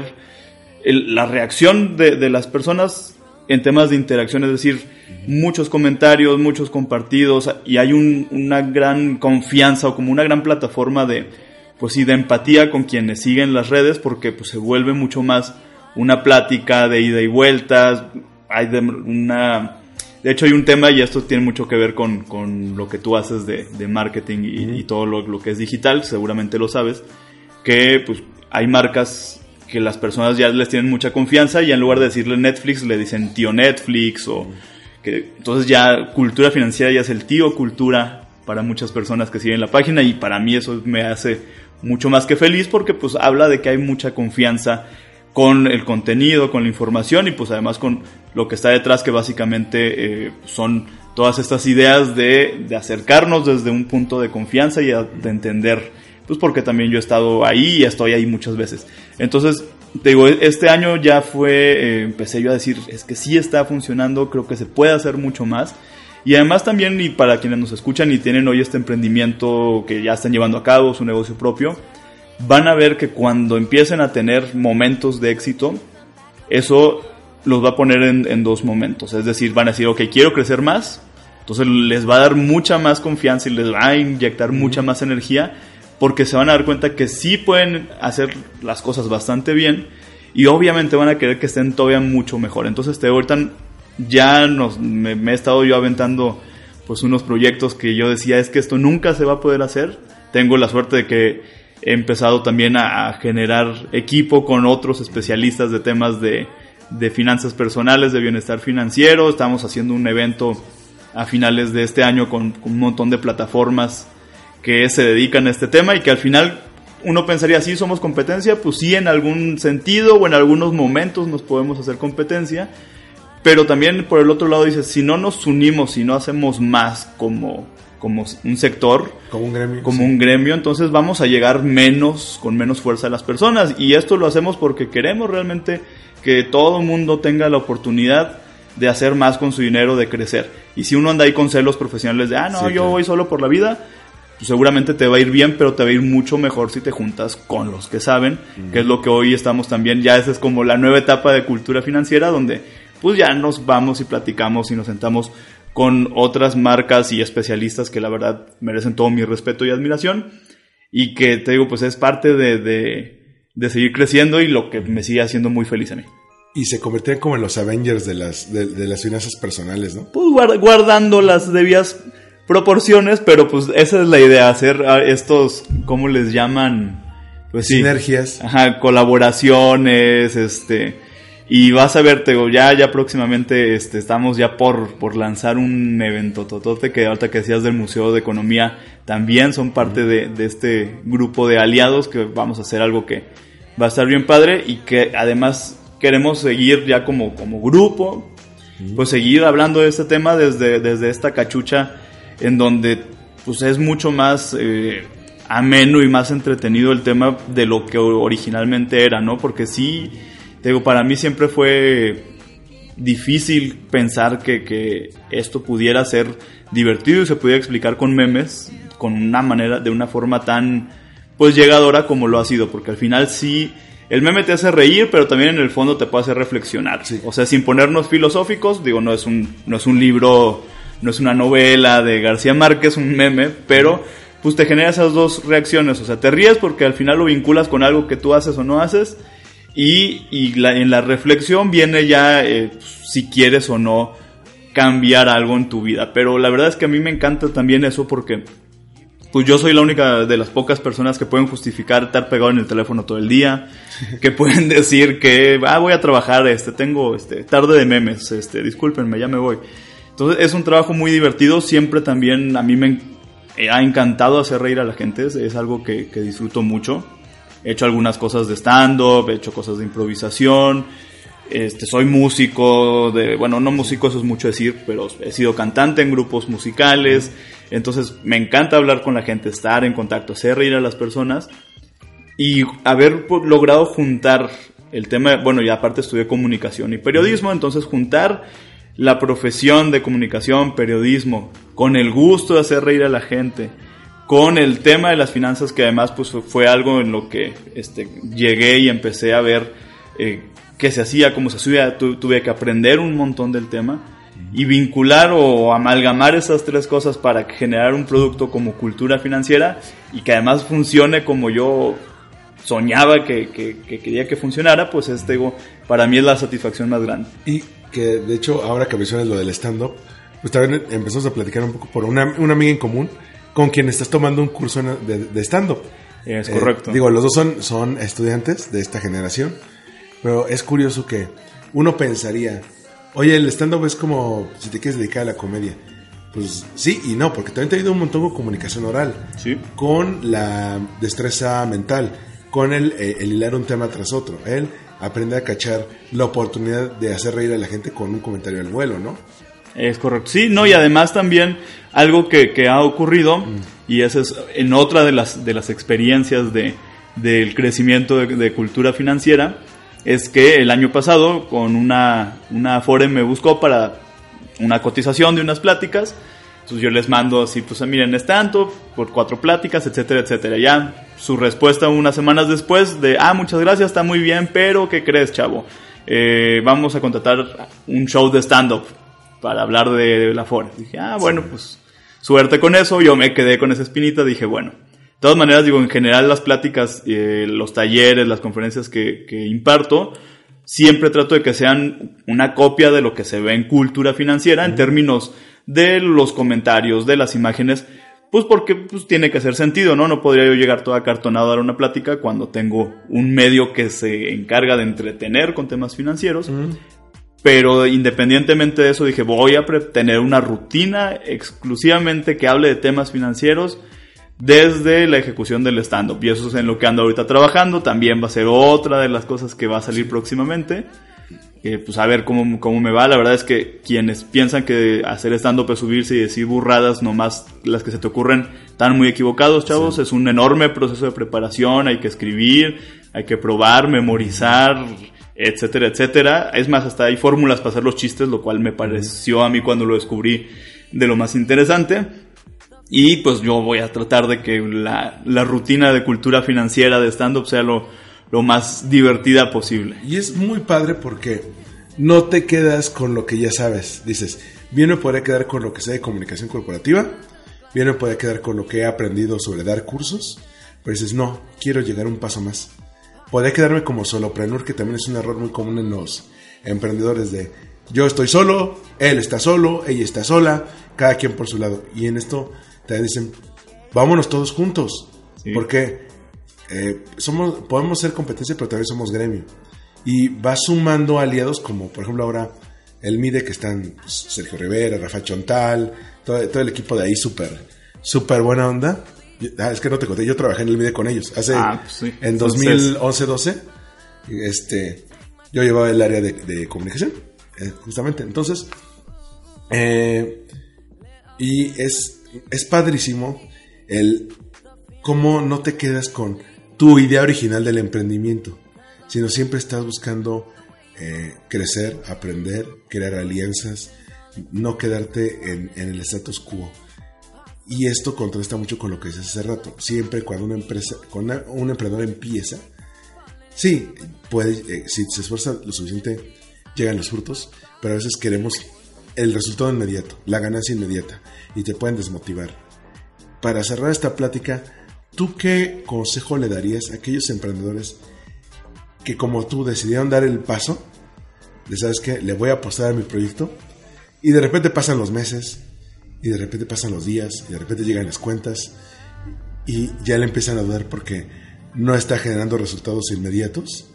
la reacción de, de, las personas en temas de interacción, es decir, muchos comentarios, muchos compartidos y hay un, una gran confianza o como una gran plataforma de, pues sí, de empatía con quienes siguen las redes porque pues se vuelve mucho más una plática de ida y vuelta, hay de una de hecho, hay un tema, y esto tiene mucho que ver con, con lo que tú haces de, de marketing y, y todo lo, lo, que es digital, seguramente lo sabes, que pues hay marcas que las personas ya les tienen mucha confianza y en lugar de decirle Netflix le dicen tío Netflix o que entonces ya cultura financiera ya es el tío cultura para muchas personas que siguen la página y para mí eso me hace mucho más que feliz porque pues habla de que hay mucha confianza con el contenido, con la información y pues además con lo que está detrás que básicamente eh, son todas estas ideas de, de, acercarnos desde un punto de confianza y de entender, pues porque también yo he estado ahí y estoy ahí muchas veces. Entonces, te digo, este año ya fue, eh, empecé yo a decir, es que sí está funcionando, creo que se puede hacer mucho más. Y además también, y para quienes nos escuchan y tienen hoy este emprendimiento que ya están llevando a cabo, su negocio propio, van a ver que cuando empiecen a tener momentos de éxito, eso los va a poner en, en, dos momentos. Es decir, van a decir, ok, quiero crecer más. Entonces les va a dar mucha más confianza y les va a inyectar mucha más energía porque se van a dar cuenta que sí pueden hacer las cosas bastante bien y obviamente van a querer que estén todavía mucho mejor. Entonces, te ahorita ya nos, me, me he estado yo aventando pues unos proyectos que yo decía es que esto nunca se va a poder hacer. Tengo la suerte de que he empezado también a, generar equipo con otros especialistas de temas de, de finanzas personales, de bienestar financiero. Estamos haciendo un evento a finales de este año con, un montón de plataformas que se dedican a este tema y que al final uno pensaría, sí, somos competencia, pues sí, en algún sentido o en algunos momentos nos podemos hacer competencia, pero también por el otro lado dice, si no nos unimos, si no hacemos más como, como un sector, Como un gremio. como sí. un gremio, entonces vamos a llegar menos, con menos fuerza a las personas. Y esto lo hacemos porque queremos realmente que todo el mundo tenga la oportunidad de hacer más con su dinero, de crecer. Y si uno anda ahí con celos profesionales de, ah, no, Sí, yo claro. voy solo por la vida, pues seguramente te va a ir bien, pero te va a ir mucho mejor si te juntas con los que saben, que es lo que hoy estamos también, ya esa es como la nueva etapa de cultura financiera, donde pues ya nos vamos y platicamos y nos sentamos con otras marcas y especialistas que la verdad merecen todo mi respeto y admiración y que te digo pues es parte de, de, de seguir creciendo y lo que me sigue haciendo muy feliz a mí. Y se convertían como en los Avengers de las, de, de las finanzas personales, ¿no? Pues guar- guardando las debidas proporciones, pero pues esa es la idea, hacer ah, estos, ¿cómo les llaman? Pues sí. Sinergias. Ajá, colaboraciones, este, y vas a ver, te digo, ya, ya próximamente, este, estamos ya por, por lanzar un evento totote que ahorita que decías del Museo de Economía, también son parte de, de este grupo de aliados que vamos a hacer algo que va a estar bien padre y que además queremos seguir ya como, como grupo, pues seguir hablando de este tema desde, desde esta cachucha en donde pues es mucho más eh, ameno y más entretenido el tema de lo que originalmente era, ¿no? Porque sí, te digo, para mí siempre fue difícil pensar que, que esto pudiera ser divertido y se pudiera explicar con memes, con una manera, de una forma tan pues llegadora como lo ha sido, porque al final sí, el meme te hace reír, pero también en el fondo te puede hacer reflexionar. Sí. O sea, sin ponernos filosóficos, digo, no es un, no es un libro, no es una novela de García Márquez, un meme, pero pues te genera esas dos reacciones. O sea, te ríes porque al final lo vinculas con algo que tú haces o no haces. Y, y la- en la reflexión viene ya eh, si quieres o no cambiar algo en tu vida. Pero la verdad es que a mí me encanta también eso porque pues yo soy la única de las pocas personas que pueden justificar estar pegado en el teléfono todo el día, que pueden decir que ah, voy a trabajar, este, tengo este, tarde de memes, este, discúlpenme, ya me voy. Entonces es un trabajo muy divertido, siempre también a mí me eh, ha encantado hacer reír a la gente, es, algo que, disfruto mucho. He hecho algunas cosas de stand-up, he hecho cosas de improvisación, este, soy músico, bueno, no músico, eso es mucho decir, pero he sido cantante en grupos musicales, entonces me encanta hablar con la gente, estar en contacto, hacer reír a las personas. Y haber logrado juntar el tema, bueno, y aparte estudié comunicación y periodismo, entonces juntar la profesión de comunicación, periodismo, con el gusto de hacer reír a la gente, con el tema de las finanzas, que además pues fue- algo en lo que este, llegué y empecé a ver eh, qué se hacía, cómo se hacía, tu- tuve que aprender un montón del tema y vincular o amalgamar esas tres cosas para generar un producto como cultura financiera y que además funcione como yo soñaba que, que- que quería que funcionara, pues este para mí es la satisfacción más grande. Que de hecho, ahora que mencionas lo del stand-up, pues también empezamos a platicar un poco por una, una amiga en común con quien estás tomando un curso de, de stand-up. Es Eh, correcto. digo, los dos son, son estudiantes de esta generación, pero es curioso que uno pensaría, oye, el stand-up es como si te quieres dedicar a la comedia. Pues sí y no, porque también te ayuda un montón con comunicación oral, Sí. con la destreza mental, con el, eh, el hilar un tema tras otro. Él aprende a cachar la oportunidad de hacer reír a la gente con un comentario al vuelo, ¿no? Es correcto. Sí, no, y además también algo que, que ha ocurrido, y esa es en otra de las, de las experiencias de, del crecimiento de, de cultura financiera, es que el año pasado con una, una me buscó para una cotización de unas pláticas. Entonces yo les mando así, pues miren, es tanto, por cuatro pláticas, etcétera, etcétera. Ya su respuesta unas semanas después de, ah, muchas gracias, está muy bien, pero ¿qué crees, chavo? Eh, vamos a contratar un show de stand-up para hablar de la Fore. Dije, ah, bueno, pues suerte con eso. Yo me quedé con esa espinita, dije, bueno. De todas maneras, digo, en general las pláticas, eh, los talleres, las conferencias que, que imparto, siempre trato de que sean una copia de lo que se ve en cultura financiera en términos de los comentarios, de las imágenes, pues porque pues, tiene que hacer sentido, ¿no? No podría yo llegar todo acartonado a dar una plática cuando tengo un medio que se encarga de entretener con temas financieros. Pero independientemente de eso, dije, voy a tener una rutina exclusivamente que hable de temas financieros desde la ejecución del stand-up. Y eso es en lo que ando ahorita trabajando. También va a ser otra de las cosas que va a salir próximamente. Eh, pues a ver cómo, cómo me va. La verdad es que quienes piensan que hacer stand-up es subirse y decir burradas, nomás las que se te ocurren, están muy equivocados, chavos. Es un enorme proceso de preparación, hay que escribir, hay que probar, memorizar, etcétera, etcétera. Es más, hasta hay fórmulas para hacer los chistes, lo cual me pareció a mí cuando lo descubrí de lo más interesante. Y pues yo voy a tratar de que la, la rutina de cultura financiera de stand-up sea lo, lo más divertida posible. Y es muy padre porque no te quedas con lo que ya sabes. Dices, bien me podría quedar con lo que sé de comunicación corporativa, bien me podría quedar con lo que he aprendido sobre dar cursos, pero dices, no, quiero llegar un paso más. Podría quedarme como solopreneur, que también es un error muy común en los emprendedores de yo estoy solo, él está solo, ella está sola, cada quien por su lado. Y en esto te dicen, vámonos todos juntos. Porque eh, somos, podemos ser competencia, pero también somos gremio. Y va sumando aliados como, por ejemplo, ahora el MIDE, que están pues, Sergio Rivera, Rafa Chontal, todo, todo el equipo de ahí súper, súper buena onda. Ah, es que no te conté, yo trabajé en el MIDE con ellos. Hace, Ah, pues sí. en Entonces- 2011-12, este, yo llevaba el área de, de comunicación, eh, justamente. Entonces, eh, y es, es padrísimo el cómo no te quedas con tu idea original del emprendimiento, sino siempre estás buscando eh, crecer, aprender, crear alianzas, no quedarte en, el status quo. Y esto contrasta mucho con lo que dices hace rato. Siempre cuando una empresa, cuando un emprendedor empieza, sí, puede, eh, si se esfuerza lo suficiente, llegan los frutos, pero a veces queremos el resultado inmediato, la ganancia inmediata, y te pueden desmotivar. Para cerrar esta plática, ¿tú qué consejo le darías a aquellos emprendedores que como tú decidieron dar el paso, de sabes que le voy a apostar a mi proyecto, y de repente pasan los meses, y de repente pasan los días, y de repente llegan las cuentas, y ya le empiezan a dudar porque no está generando resultados inmediatos,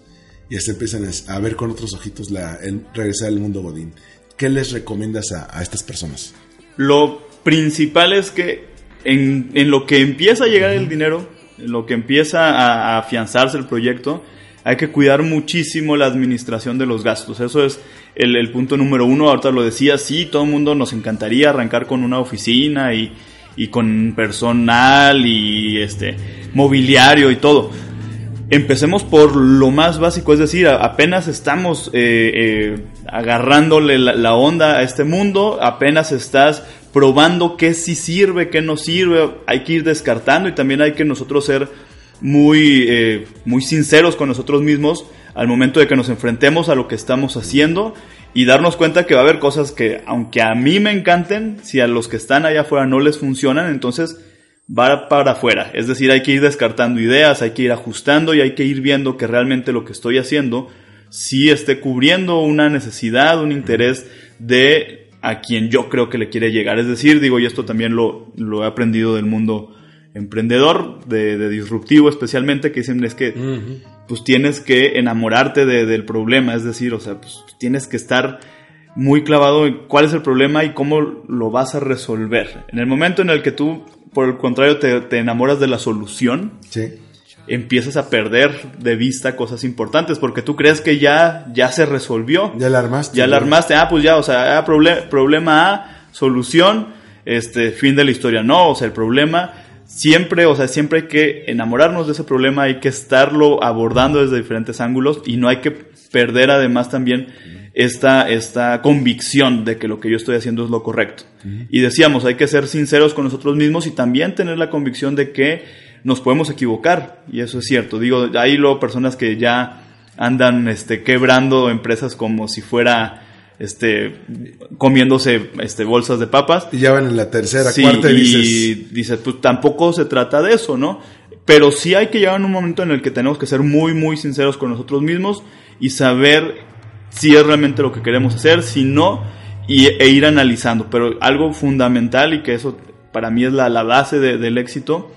y hasta empiezan a ver con otros ojitos la, el regresar al mundo Godín. ¿Qué les recomiendas a estas personas? Lo principal es que en, en lo que empieza a llegar el dinero, en lo que empieza a, a afianzarse el proyecto, hay que cuidar muchísimo la administración de los gastos. Eso es el, el punto número uno. Ahorita lo decía, sí, todo el mundo nos encantaría arrancar con una oficina y, y con personal y este mobiliario y todo. Empecemos por lo más básico, es decir, apenas estamos eh, eh, agarrándole la, la onda a este mundo, apenas estás probando qué sí sirve, qué no sirve, hay que ir descartando y también hay que nosotros ser muy, eh, muy sinceros con nosotros mismos al momento de que nos enfrentemos a lo que estamos haciendo y darnos cuenta que va a haber cosas que, aunque a mí me encanten, si a los que están allá afuera no les funcionan, entonces va para afuera. Es decir, hay que ir descartando ideas, hay que ir ajustando y hay que ir viendo que realmente lo que estoy haciendo sí esté cubriendo una necesidad, un interés de a quien yo creo que le quiere llegar. Es decir, digo, y esto también lo, lo he aprendido del mundo emprendedor, de, de disruptivo especialmente, que dicen es que pues tienes que enamorarte de- del problema, es decir, o sea, pues tienes que estar muy clavado en cuál es el problema y cómo lo vas a resolver. En el momento en el que tú, por el contrario, te, te enamoras de la solución, Sí. Empiezas a perder de vista cosas importantes porque tú crees que ya, ya se resolvió. Ya la armaste. Ya la armaste, ah, pues ya, o sea, ah, proble- problema A, solución, este, fin de la historia. No, o sea, el problema siempre, o sea, siempre hay que enamorarnos de ese problema, hay que estarlo abordando desde diferentes ángulos y no hay que perder además también esta, esta convicción de que lo que yo estoy haciendo es lo correcto. Y decíamos, hay que ser sinceros con nosotros mismos y también tener la convicción de que nos podemos equivocar, y eso es cierto. Digo, hay luego personas que ya andan este, quebrando empresas como si fuera este, comiéndose este, bolsas de papas. Y ya van en la tercera, Sí, cuarta y dices. dices, pues tampoco se trata de eso, ¿no? Pero sí hay que llegar a un momento en el que tenemos que ser muy, muy sinceros con nosotros mismos y saber si es realmente lo que queremos hacer, si no, y, e ir analizando. Pero algo fundamental y que eso para mí es la, la base de- del éxito,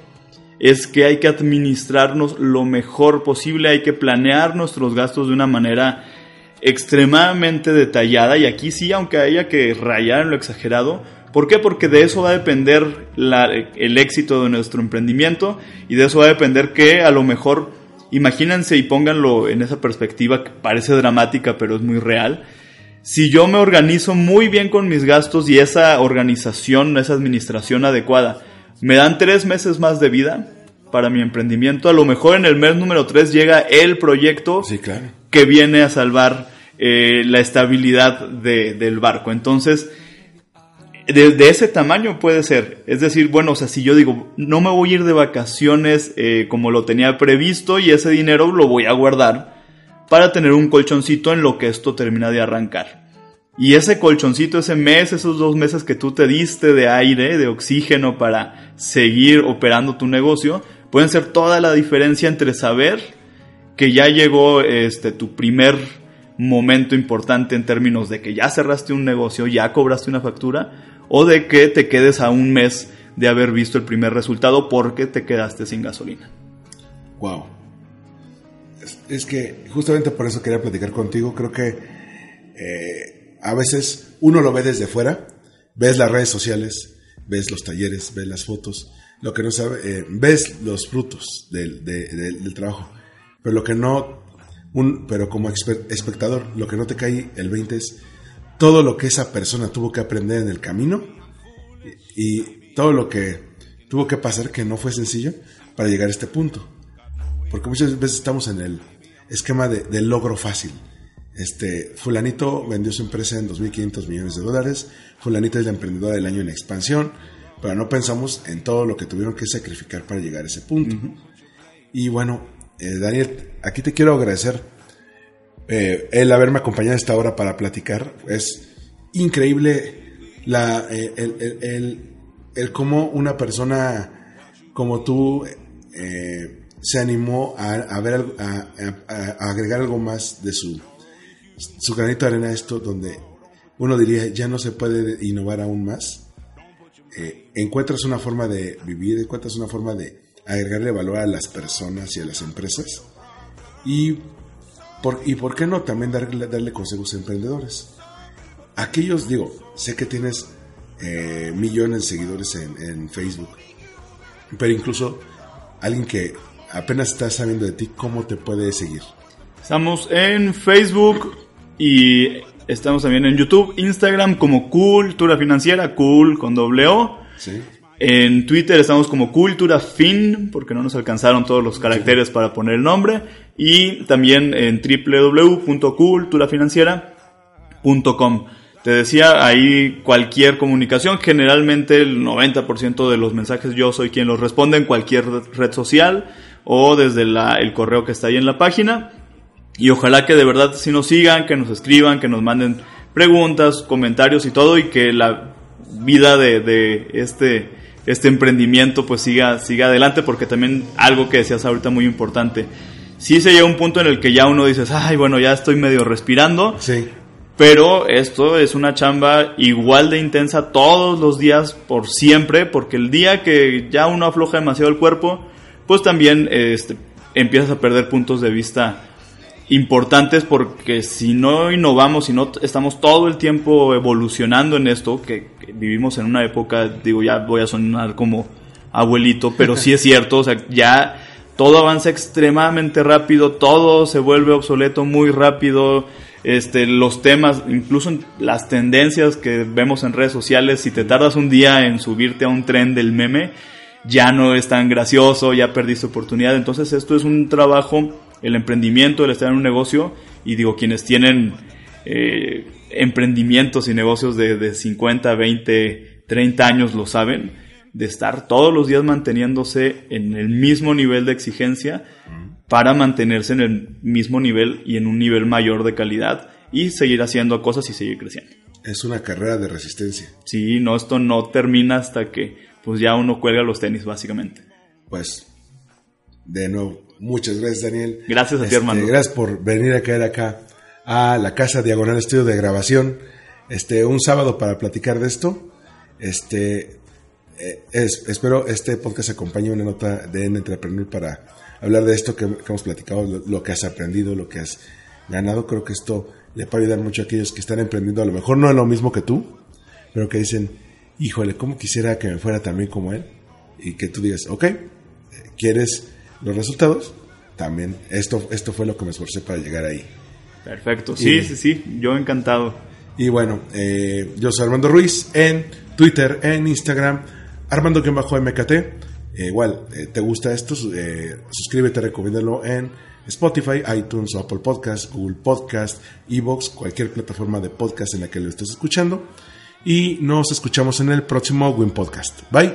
es que hay que administrarnos lo mejor posible, hay que planear nuestros gastos de una manera extremadamente detallada y aquí sí, aunque haya que rayar en lo exagerado, ¿por qué? Porque de eso va a depender el éxito de nuestro emprendimiento y de eso va a depender que a lo mejor imagínense y pónganlo en esa perspectiva que parece dramática, pero es muy real. Si yo me organizo muy bien con mis gastos y esa organización, esa administración adecuada, me dan tres meses más de vida para mi emprendimiento, a lo mejor en el mes número tres llega el proyecto Sí, claro. que viene a salvar eh, la estabilidad de- del barco. Entonces, de, de ese tamaño puede ser. Es decir, bueno, o sea, si yo digo, no me voy a ir de vacaciones eh, como lo tenía previsto y ese dinero lo voy a guardar para tener un colchoncito en lo que esto termina de arrancar. Y ese colchoncito, ese mes, esos dos meses que tú te diste de aire, de oxígeno para seguir operando tu negocio, pueden ser toda la diferencia entre saber que ya llegó este tu primer momento importante en términos de que ya cerraste un negocio, ya cobraste una factura, o de que te quedes a un mes de haber visto el primer resultado porque te quedaste sin gasolina. Wow. Es, que justamente por eso quería platicar contigo. Creo que eh, a veces uno lo ve desde fuera, ves las redes sociales, ves los talleres, ves las fotos, lo que no sabe, eh, ves los frutos del, de- del- trabajo, pero lo que no, un, pero como espectador, lo que no te cae el 20 es todo lo que esa persona tuvo que aprender en el camino y, y todo lo que tuvo que pasar que no fue sencillo para llegar a este punto. Porque muchas veces estamos en el esquema de, del logro fácil. Este, fulanito vendió su empresa en 2.500 millones de dólares, fulanito es la emprendedora del año en expansión, pero no pensamos en todo lo que tuvieron que sacrificar para llegar a ese punto. Y bueno, eh, Daniel, aquí te quiero agradecer eh, el haberme acompañado a esta hora para platicar. Es increíble la, eh, el, el, el- el cómo una persona como tú se animó a, a ver algo- a, a- a agregar algo más de su, su granito de arena esto, donde uno diría ya no se puede innovar aún más. Eh, encuentras una forma de vivir, encuentras una forma de agregarle valor a las personas y a las empresas. Y por, y por qué no también darle, darle consejos a emprendedores. Aquellos, digo, sé que tienes eh, millones de seguidores en, en Facebook, pero incluso alguien que apenas está sabiendo de ti, ¿cómo te puede seguir? Estamos en Facebook y estamos también en YouTube, Instagram como Cultura Financiera, cool con doble O. ¿Sí? En Twitter estamos como Cultura Fin, porque no nos alcanzaron todos los caracteres para poner el nombre. Y también en www.culturafinanciera.com. Te decía, ahí cualquier comunicación, generalmente el 90% de los mensajes yo soy quien los responde en cualquier red social o desde la- el correo que está ahí en la página. Y ojalá que de verdad si nos sigan, que nos escriban, que nos manden preguntas, comentarios y todo y que la vida de, de este, este emprendimiento pues siga, siga adelante porque también algo que decías ahorita muy importante. Sí se llega a un punto en el que ya uno dices, ay bueno, ya estoy medio respirando, Sí. pero esto es una chamba igual de intensa todos los días por siempre, porque el día que ya uno afloja demasiado el cuerpo, pues también este, empiezas a perder puntos de vista importantes porque si no innovamos, si no estamos todo el tiempo evolucionando en esto, que, que vivimos en una época, digo, ya voy a sonar como abuelito, pero sí es cierto, o sea, ya todo avanza extremadamente rápido, todo se vuelve obsoleto muy rápido, este, los temas, incluso las tendencias que vemos en redes sociales, si te tardas un día en subirte a un tren del meme, ya no es tan gracioso, ya perdiste oportunidad. Entonces esto es un trabajo, el emprendimiento, el estar en un negocio, y digo, quienes tienen eh, emprendimientos y negocios de, de 50, 20, 30 años lo saben, de estar todos los días manteniéndose en el mismo nivel de exigencia para mantenerse en el mismo nivel y en un nivel mayor de calidad y seguir haciendo cosas y seguir creciendo. Es una carrera de resistencia. Sí, no, esto no termina hasta que pues ya uno cuelga los tenis básicamente. Pues, de nuevo, muchas gracias, Daniel. Gracias a ti, Este, hermano. Gracias por venir a caer acá a la casa Diagonal Estudio de Grabación. Este, un sábado para platicar de esto. Este, eh, es- espero este podcast acompañe una nota de N Entrepreneur para hablar de esto que, que hemos platicado, lo, lo que has aprendido, lo que has ganado. Creo que esto le puede ayudar mucho a aquellos que están emprendiendo, a lo mejor no es lo mismo que tú, pero que dicen, híjole, ¿cómo quisiera que me fuera también como él? Y que tú digas, ok, ¿quieres los resultados? también esto, esto fue lo que me esforcé para llegar ahí. Perfecto, sí, Y- sí, sí, yo encantado. Y bueno, eh, yo soy Armando Ruiz en Twitter, en Instagram, Armando-MKT. Eh, igual, eh, ¿te gusta esto? Eh, suscríbete, recomiéndalo en Spotify, iTunes, o Apple Podcast, Google Podcast, Evox, cualquier plataforma de podcast en la que lo estés escuchando. Y nos escuchamos en el próximo Win Podcast. Bye.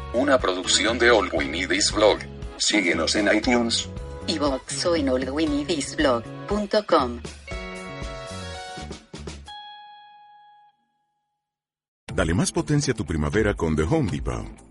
Una producción de All We Need Is Blog. Síguenos en iTunes. iVoox o en allwinidisblog.com. Dale más potencia a tu primavera con The Home Depot.